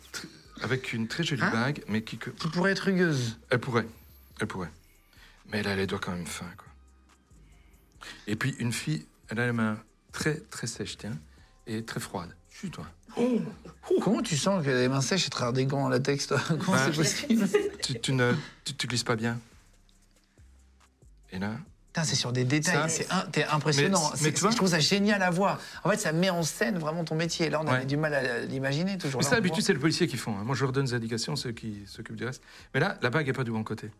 avec une très jolie Hein bague, mais qui. Qui pourrait être rugueuse. Elle pourrait. Elle pourrait. Mais elle a les doigts quand même fins, quoi. Et puis, une fille, elle a les mains très, très sèches, tiens, et très froides. Chut, toi. Comment tu sens que les mains sèches et travers des gants en latex, toi Comment Bah, c'est possible Tu, tu ne tu, tu glisses pas bien. Et là, c'est sur des détails, c'est impressionnant. Mais- tu vois- je trouve ça génial à voir. En fait, ça met en scène vraiment ton métier. Là, on avait Ouais. du mal à l'imaginer toujours. mais ça, d'habitude, c'est le policier qui font. hein. Moi, je leur donne des indications, ceux qui s'occupent du reste. Mais là, la bague n'est pas du bon côté.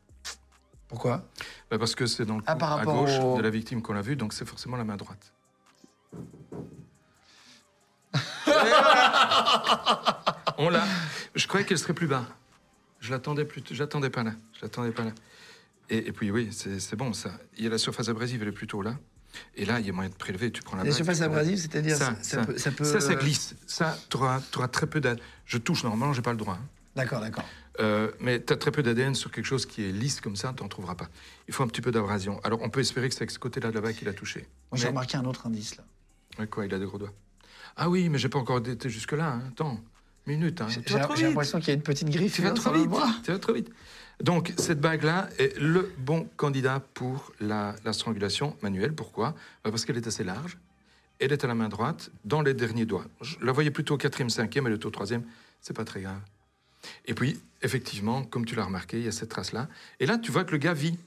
Pourquoi? Bah, parce que c'est dans le Ah, par à gauche au- de la victime qu'on a vue, donc c'est forcément la main droite. On l'a. Je croyais qu'elle serait plus bas. Je l'attendais plus. J'attendais pas là. Je l'attendais pas là. Et, et puis oui, c'est bon ça. Il y a la surface abrasive, elle est plutôt là. Et là, il y a moyen de prélever. Tu prends la La surface abrasive, c'est-à-dire ça, ça, ça. peut, ça peut. Ça, ça glisse. Ça, tu auras, très peu d'ADN. Je touche, normalement, j'ai pas le droit. hein. D'accord, d'accord. Euh, mais tu as très peu d'ADN sur quelque chose qui est lisse comme ça, tu n'en trouveras pas. Il faut un petit peu d'abrasion. Alors, on peut espérer que c'est avec ce côté-là de bague qu'il a touché. Moi, j'ai Mais- remarqué un autre indice là. Ouais, quoi, il a des gros doigts. Ah oui, mais j'ai pas encore été jusque-là. Hein. Attends, minute. Hein. J'ai l'impression qu'il y a une petite griffe. Tu vas là, trop vite. Tu vas trop vite. Donc, cette bague-là est le bon candidat pour la, la strangulation manuelle. Pourquoi? Bah, Parce qu'elle est assez large. Elle est à la main droite, dans les derniers doigts. Je la voyais plutôt au quatrième, cinquième, elle est au troisième. C'est pas très grave. Et puis, effectivement, comme tu l'as remarqué, il y a cette trace-là. Et là, tu vois que le gars vit.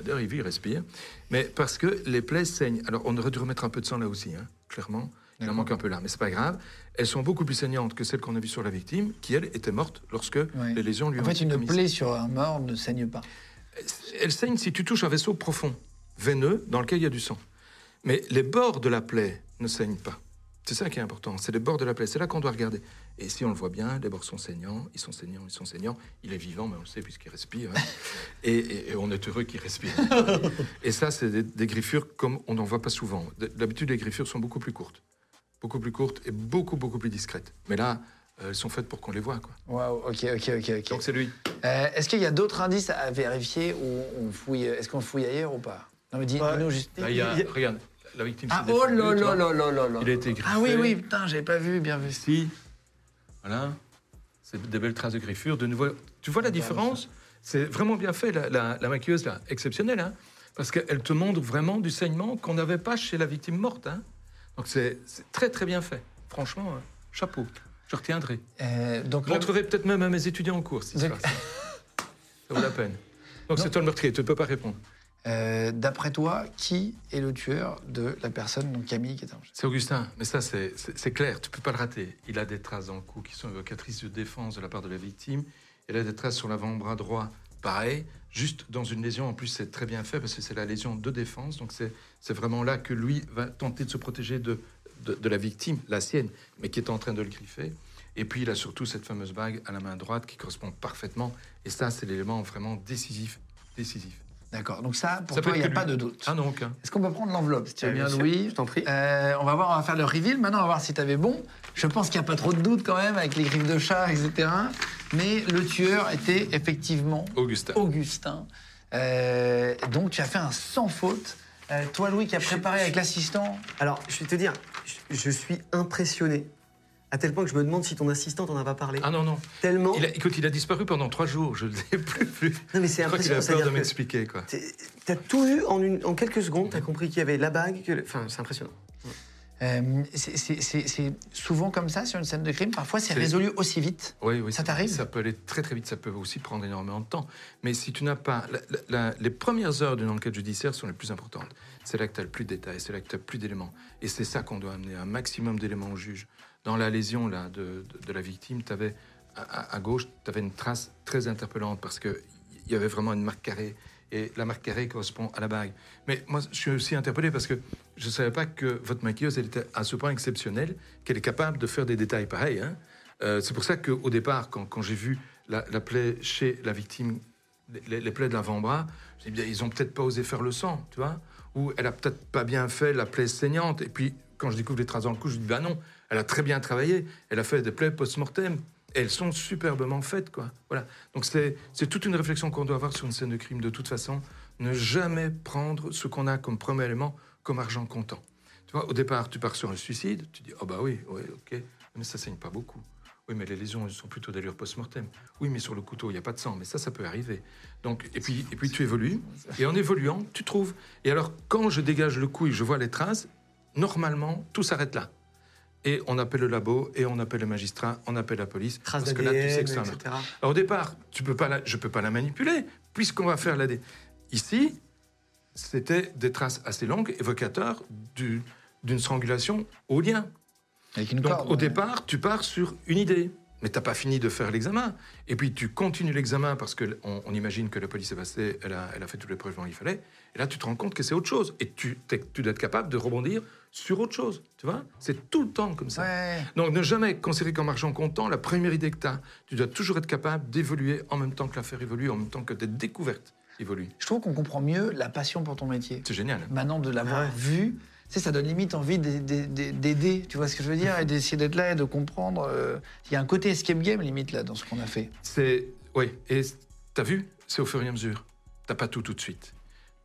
D'ailleurs, il vit, il respire. Mais parce que les plaies saignent. Alors, on aurait dû remettre un peu de sang là aussi, hein, clairement. Il en manque un peu là, mais c'est pas grave. Elles sont beaucoup plus saignantes que celles qu'on a vues sur la victime, qui, elle, était morte lorsque les lésions lui En ont fait, une plaie sur un mort ne saigne pas. Elle saigne si tu touches un vaisseau profond, veineux, dans lequel il y a du sang. Mais les bords de la plaie ne saignent pas. C'est ça qui est important. C'est les bords de la plaie. C'est là qu'on doit regarder. Et si on le voit bien, les bords sont saignants, ils sont saignants, ils sont saignants. Il est vivant, mais on le sait puisqu'il respire. hein. et, et- et on est heureux qu'il respire. et ça, c'est des, des griffures comme on n'en voit pas souvent. D'habitude, les griffures sont beaucoup plus courtes. Beaucoup plus courtes et beaucoup, beaucoup plus discrètes. Mais là, euh, elles sont faites pour qu'on les voie. Quoi. Waouh, ok, ok, ok, ok. Donc c'est lui. Euh, Est-ce qu'il y a d'autres indices à vérifier ou on fouille Est-ce qu'on fouille ailleurs ou pas? Non, mais Ouais. dis-nous juste. Là, il y a, Il y a- regarde, la victime Ah, oh là là là là là là. Il a été griffé. Ah oui, oui, putain, j'avais pas vu, bien vu. Ici, voilà, c'est des belles traces de griffure. De nouveau, tu vois la différence? C'est vraiment bien fait, la, la, la maquilleuse, là, exceptionnelle, hein, parce qu'elle te montre vraiment du saignement qu'on n'avait pas chez la victime morte. hein. Donc c'est très très bien fait. Franchement, euh, chapeau. Je retiendrai. Euh, donc, Je montrerai peut-être même à mes étudiants en cours si ça Donc- passe. Ça vaut la peine. Donc c'est toi le meurtrier, tu ne peux pas répondre. euh, d'après toi, qui est le tueur de la personne, donc Camille, qui est en C'est Augustin, mais ça c'est- clair, tu peux pas le rater. Il a des traces dans le cou qui sont évocatrices de défense de la part de la victime. Il a des traces sur l'avant-bras droit, pareil, juste dans une lésion. En plus, c'est très bien fait parce que c'est la lésion de défense. Donc c'est c'est vraiment là que lui va tenter de se protéger de, de, de la victime, la sienne, mais qui est en train de le griffer. Et puis il a surtout cette fameuse bague à la main droite qui correspond parfaitement. Et ça, c'est l'élément vraiment décisif. Décisif. D'accord, donc ça, pour Ça toi, il n'y a pas de doute. Ah non, aucun. Est-ce qu'on peut prendre l'enveloppe, si tu veux bien, Louis je t'en prie. Euh, on va voir, on va faire le reveal. Maintenant, on va voir si tu avais bon. Je pense qu'il n'y a pas trop de doute quand même avec les griffes de chat, etc. Mais le tueur était effectivement Augustin. Augustin. Euh, donc, tu as fait un sans faute. Euh, toi, Louis, qui a préparé avec l'assistant. Alors, je vais te dire, je, je suis impressionné. À tel point que je me demande si ton assistante en a pas parlé. Ah non, non. Tellement. Il a, écoute, il a disparu pendant trois jours. Je ne l'ai plus vu. Non, mais c'est Je crois qu'il a impressionnant. peur de que m'expliquer, quoi. T'as tout vu en, une- en quelques secondes, t'as compris qu'il y avait la bague, que le- enfin, c'est impressionnant. Euh, c'est- souvent comme ça sur une scène de crime. Parfois, c'est résolu aussi vite. Oui, oui. Ça t'arrive? Ça peut aller très, très vite. Ça peut aussi prendre énormément de temps. Mais si tu n'as pas. la- la- la- les premières heures d'une enquête judiciaire sont les plus importantes. C'est là que tu as le plus de détails, c'est là que tu as plus d'éléments. Et c'est ça qu'on doit amener, un maximum d'éléments au juge. Dans la lésion là, de, de- de la victime, tu avais à, gauche, tu avais une trace très interpellante parce qu'il y avait vraiment une marque carrée. Et la marque carrée correspond à la bague. Mais moi, je suis aussi interpellé parce que je ne savais pas que votre maquilleuse elle était à ce point exceptionnelle qu'elle est capable de faire des détails pareils. hein. Euh, c'est pour ça qu'au départ, quand, j'ai vu la, la plaie chez la victime, les, plaies de l'avant-bras, dit, bien, ils ont peut-être pas osé faire le sang, tu vois Ou elle a peut-être pas bien fait la plaie saignante. Et puis, quand je découvre les traces dans le cou, je dis, bah non, elle a très bien travaillé. Elle a fait des plaies post-mortem. Elles sont superbement faites, quoi. Voilà. Donc, c'est toute une réflexion qu'on doit avoir sur une scène de crime, de toute façon. Ne jamais prendre ce qu'on a comme premier élément comme argent comptant. Tu vois, au départ, tu pars sur un suicide, tu dis, oh bah oui, ok, mais ça saigne pas beaucoup. Oui, mais les lésions elles sont plutôt d'allure post-mortem. Oui, mais sur le couteau, il n'y a pas de sang, mais ça, ça peut arriver. Donc, et puis, et puis tu évolues, et en évoluant, tu trouves. Et alors, quand je dégage le coup et je vois les traces, normalement, tout s'arrête là. Et on appelle le labo, et on appelle le magistrat, on appelle la police. Parce que là, tu sais d'ADN, que c'est un meurtre. etc. Alors, au départ, tu peux pas la- je ne peux pas la manipuler, puisqu'on va faire la... dé- Ici, c'était des traces assez longues, évocateurs du- d'une strangulation au lien. Avec une Donc, corde, au ouais. départ, tu pars sur une idée. Mais t'as pas fini de faire l'examen. Et puis, tu continues l'examen parce qu'on on imagine que la police est passée, elle a, elle a fait toutes les preuves dont il fallait. Et là, tu te rends compte que c'est autre chose. Et tu, tu dois être capable de rebondir sur autre chose. Tu vois? C'est tout le temps comme ça. Ouais. Donc, ne jamais considérer comme argent comptant la première idée que tu as. Tu dois toujours être capable d'évoluer en même temps que l'affaire évolue, en même temps que tes découvertes évoluent. Je trouve qu'on comprend mieux la passion pour ton métier. C'est génial. Maintenant, de l'avoir Ouais. vu, sais, ça donne limite envie d'ai- d'ai- d'ai- d'aider, tu vois ce que je veux dire, et d'essayer d'être là et de comprendre. euh, Il y a un côté escape game, limite, là, dans ce qu'on a fait. C'est. Oui, et t'as vu C'est au fur et à mesure. T'as pas tout tout de suite.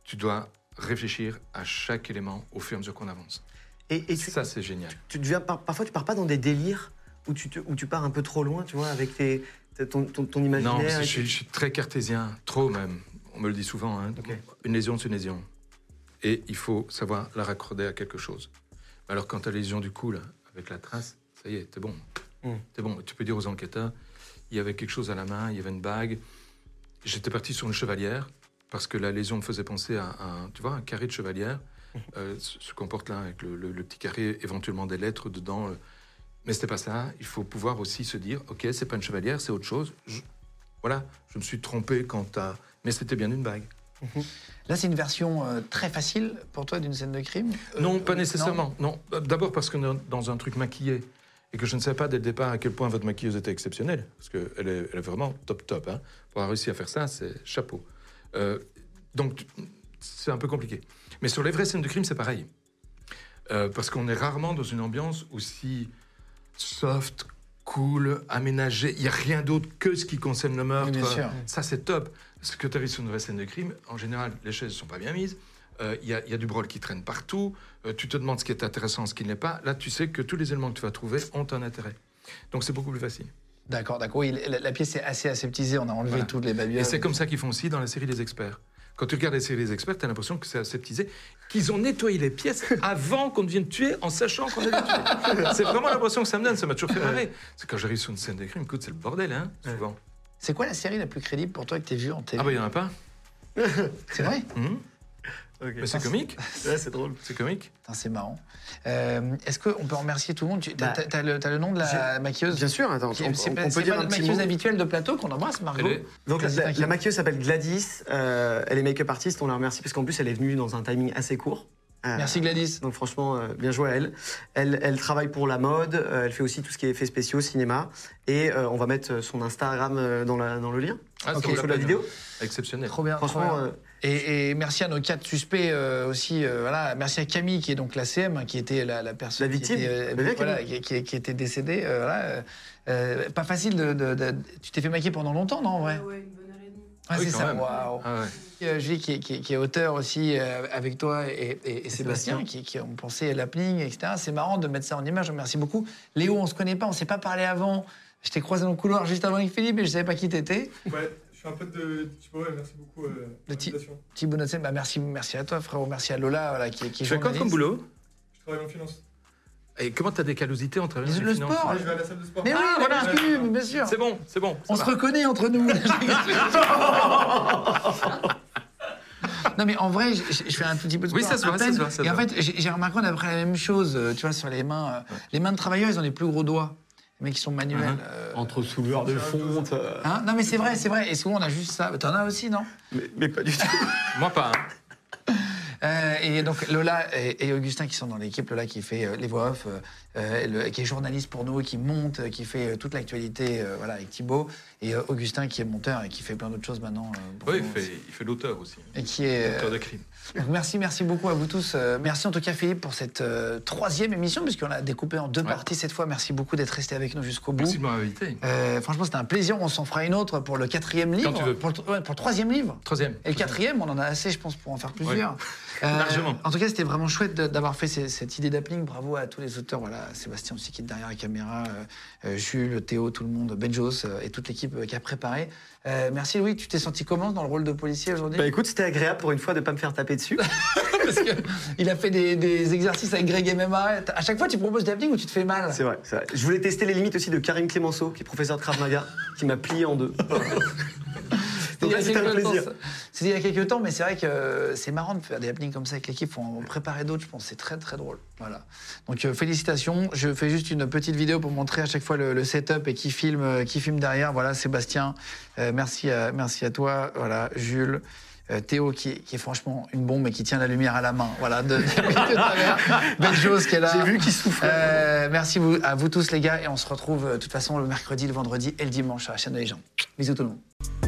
Tu dois réfléchir à chaque élément au fur et à mesure qu'on avance. Et, et tu, Ça, c'est génial. tu deviens, par- parfois, tu pars pas dans des délires où tu, te- où tu pars un peu trop loin, tu vois, avec tes, ton, ton, ton Non, imaginaire. et je, suis, je suis très cartésien, trop même. On me le dit souvent. hein. Une lésion, c'est une lésion. Et il faut savoir la raccorder à quelque chose. Alors, quand tu as lésion du cou, là, avec la trace, ça y est, t'es bon. Mm. T'es bon. Tu peux dire aux enquêteurs, il y avait quelque chose à la main, il y avait une bague. J'étais parti sur une chevalière, parce que la lésion me faisait penser à un, tu vois, un carré de chevalière, euh, ce ce qu'on porte là, avec le, le- le petit carré, éventuellement des lettres dedans. euh. Mais c'était pas ça. Il faut pouvoir aussi se dire, ok, c'est pas une chevalière, c'est autre chose. Je- voilà, je me suis trompé quant à. Mais c'était bien une bague. Là, c'est une version euh, très facile pour toi d'une scène de crime Euh, Non, pas euh, nécessairement. Non. D'abord parce qu'on est dans un truc maquillé et que je ne savais pas dès le départ à quel point votre maquilleuse était exceptionnelle. Parce qu'elle est, elle est vraiment top top. Hein. Pour avoir réussi à faire ça, c'est chapeau. Euh, donc, c'est un peu compliqué. Mais sur les vraies scènes de crime, c'est pareil. Parce qu'on est rarement dans une ambiance aussi soft, cool, aménagée. Il n'y a rien d'autre que ce qui concerne le meurtre. Oui, bien sûr. Ça, c'est top. Ce que tu arrives sur une vraie scène de crime, en général, les chaises ne sont pas bien mises. Euh, Il y, a- il y a du brol qui traîne partout. Euh, tu te demandes ce qui est intéressant, ce qui ne l'est pas. Là, tu sais que tous les éléments que tu vas trouver ont un intérêt. Donc, c'est beaucoup plus facile. D'accord, d'accord. Oui, la, la pièce est assez aseptisée. On a enlevé Voilà. toutes les babioles. Et c'est comme ça qu'ils font aussi dans la série des experts. Quand tu regardes la série des experts, tu as l'impression que c'est aseptisé, qu'ils ont nettoyé les pièces avant qu'on ne vienne tuer en sachant qu'on allait tuer. C'est vraiment l'impression que ça me donne, ça m'a toujours fait marrer. C'est quand j'arrive sur une scène de crime, écoute, c'est le bordel, hein, souvent. C'est quoi la série la plus crédible pour toi que tu vu en télé? Ah bah, il n'y en a pas. C'est vrai? Mhm. C'est comique, Ouais, c'est drôle. c'est comique. C'est marrant. Euh, Est-ce qu'on peut remercier tout le monde Tu Bah, as, le, t'as le nom de la maquilleuse Bien sûr, attends, Qui- on, C'est on- pas, on c'est peut dire pas un notre petit maquilleuse mot. habituelle de plateau qu'on embrasse, Margot est- Donc la, maquilleuse s'appelle Gladys, euh, elle est make-up artiste, on la remercie parce qu'en plus elle est venue dans un timing assez court. Euh, Merci Gladys. Donc franchement, euh, bien joué à elle. elle. Elle travaille pour la mode, euh, elle fait aussi tout ce qui est effets spéciaux, cinéma. Et euh, on va mettre son Instagram dans, la, dans le lien, Ah, ça Ok. vaut sur la vidéo. Exceptionnel. Trop bien. trop Franchement, bien. Et, et merci à nos quatre suspects euh, aussi. euh, voilà, merci à Camille qui est donc la CM, hein, qui était la, la personne La qui victime. était, euh, voilà, qui, qui- qui était décédée. euh, voilà, pas facile de, de- de- Tu t'es fait maquiller pendant longtemps, non en vrai? Ouais, une bonne heure et demie. Ah, Oui, c'est quand ça. même. Waouh. Ah ouais. Euh, Julie, qui est, qui est- qui est auteur aussi euh, avec toi et, et- et Sébastien, Sébastien. qui, qui ont pensé à etc. C'est marrant de mettre ça en image. Merci beaucoup. Léo, on se connaît pas, on s'est pas parlé avant. Je t'ai croisé dans le couloir juste avant avec Philippe et je savais pas qui t'étais. Ouais, je suis un pote de Thibaut et merci beaucoup euh, ti- l'invitation. Thibaut Notsen, bah merci, merci à toi, frérot. Merci à Lola, voilà, qui, qui est Tu fais quoi comme boulot? Je travaille en finance. Et comment tu as des callosités en travaillant Les- le finances sport. Ouais, je vais à la salle de sport. Mais oui, Ah, voilà, oui, mais bien sûr. C'est bon, c'est bon. On va. se reconnaît entre nous. Non mais en vrai, je, je fais un tout petit peu de Oui, sport, ça se voit, ça se voit, ça se Et en fait, j'ai remarqué qu'on a pris la même chose, euh, tu vois, sur les mains. euh, Les mains de travailleurs, ils ont les plus gros doigts. Mecs qui sont manuels. Uh-huh. euh, entre souleurs de fonte. euh, hein non mais c'est vrai, c'est vrai. Et souvent on a juste ça. T'en as aussi, non? Mais, mais pas du tout. Moi pas. hein. Euh, et donc Lola et, et Augustin qui sont dans l'équipe, Lola qui fait euh, les voix off, le- qui est journaliste pour nous, qui monte, qui fait euh, toute l'actualité euh, voilà, avec Thibaut, et euh, Augustin qui est monteur et qui fait plein d'autres choses maintenant. euh, Oui, il fait, il fait l'auteur aussi. Et qui est. L'auteur de crime. Merci, merci beaucoup à vous tous. Euh, merci en tout cas Philippe pour cette euh, troisième émission, puisqu'on l'a découpé en deux Ouais. parties cette fois. Merci beaucoup d'être resté avec nous jusqu'au bout. Merci de m'avoir invité. Euh, franchement, c'était un plaisir. On s'en fera une autre pour le quatrième livre. tu veux. Pour, le, ouais, pour le troisième livre. Troisième. Et le quatrième, on en a assez, je pense, pour en faire plusieurs. Largement. En tout cas, c'était vraiment chouette d'avoir fait ces- cette idée d'appeling. Bravo à tous les auteurs. Voilà, Sébastien aussi qui est derrière la caméra, euh, euh, Jules, Théo, tout le monde, Benjos euh, et toute l'équipe euh, qui a préparé. Euh, merci Louis. Tu t'es senti comment dans le rôle de policier aujourd'hui? Bah écoute, c'était agréable pour une fois de pas me faire taper dessus. Parce qu'il a fait des, des exercices avec Greg MMA. À chaque fois, tu proposes des appeling ou tu te fais mal? C'est vrai, c'est vrai. Je voulais tester les limites aussi de Karim Clémenceau, qui est professeur de Krav Maga, qui m'a plié en deux. Là, il y a c'était un quelques temps, plaisir. ça. C'était il y a quelques temps, mais c'est vrai que c'est marrant de faire des happenings comme ça avec l'équipe. Faut en préparer d'autres, je pense. C'est très très drôle. Voilà. Donc euh, félicitations. Je fais juste une petite vidéo pour montrer à chaque fois le, le setup et qui filme, euh, qui filme derrière. Voilà, Sébastien. euh, merci à merci à toi. Voilà, Jules. Théo qui, qui est franchement une bombe et qui tient la lumière à la main. Voilà, de, de. Belle chose qui est là. J'ai vu qu'il soufflait. Euh, merci vous, à vous tous les gars et on se retrouve de toute façon le mercredi, le vendredi et le dimanche sur la chaîne de Légende. Bisous tout le monde.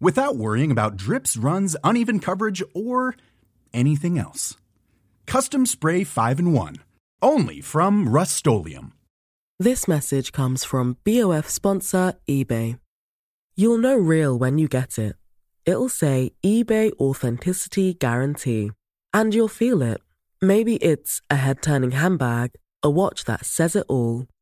without worrying about drips, runs, uneven coverage, or anything else. Custom Spray 5 in 1. Only from Rust This message comes from BOF sponsor eBay. You'll know real when you get it. It'll say eBay Authenticity Guarantee. And you'll feel it. Maybe it's a head turning handbag, a watch that says it all,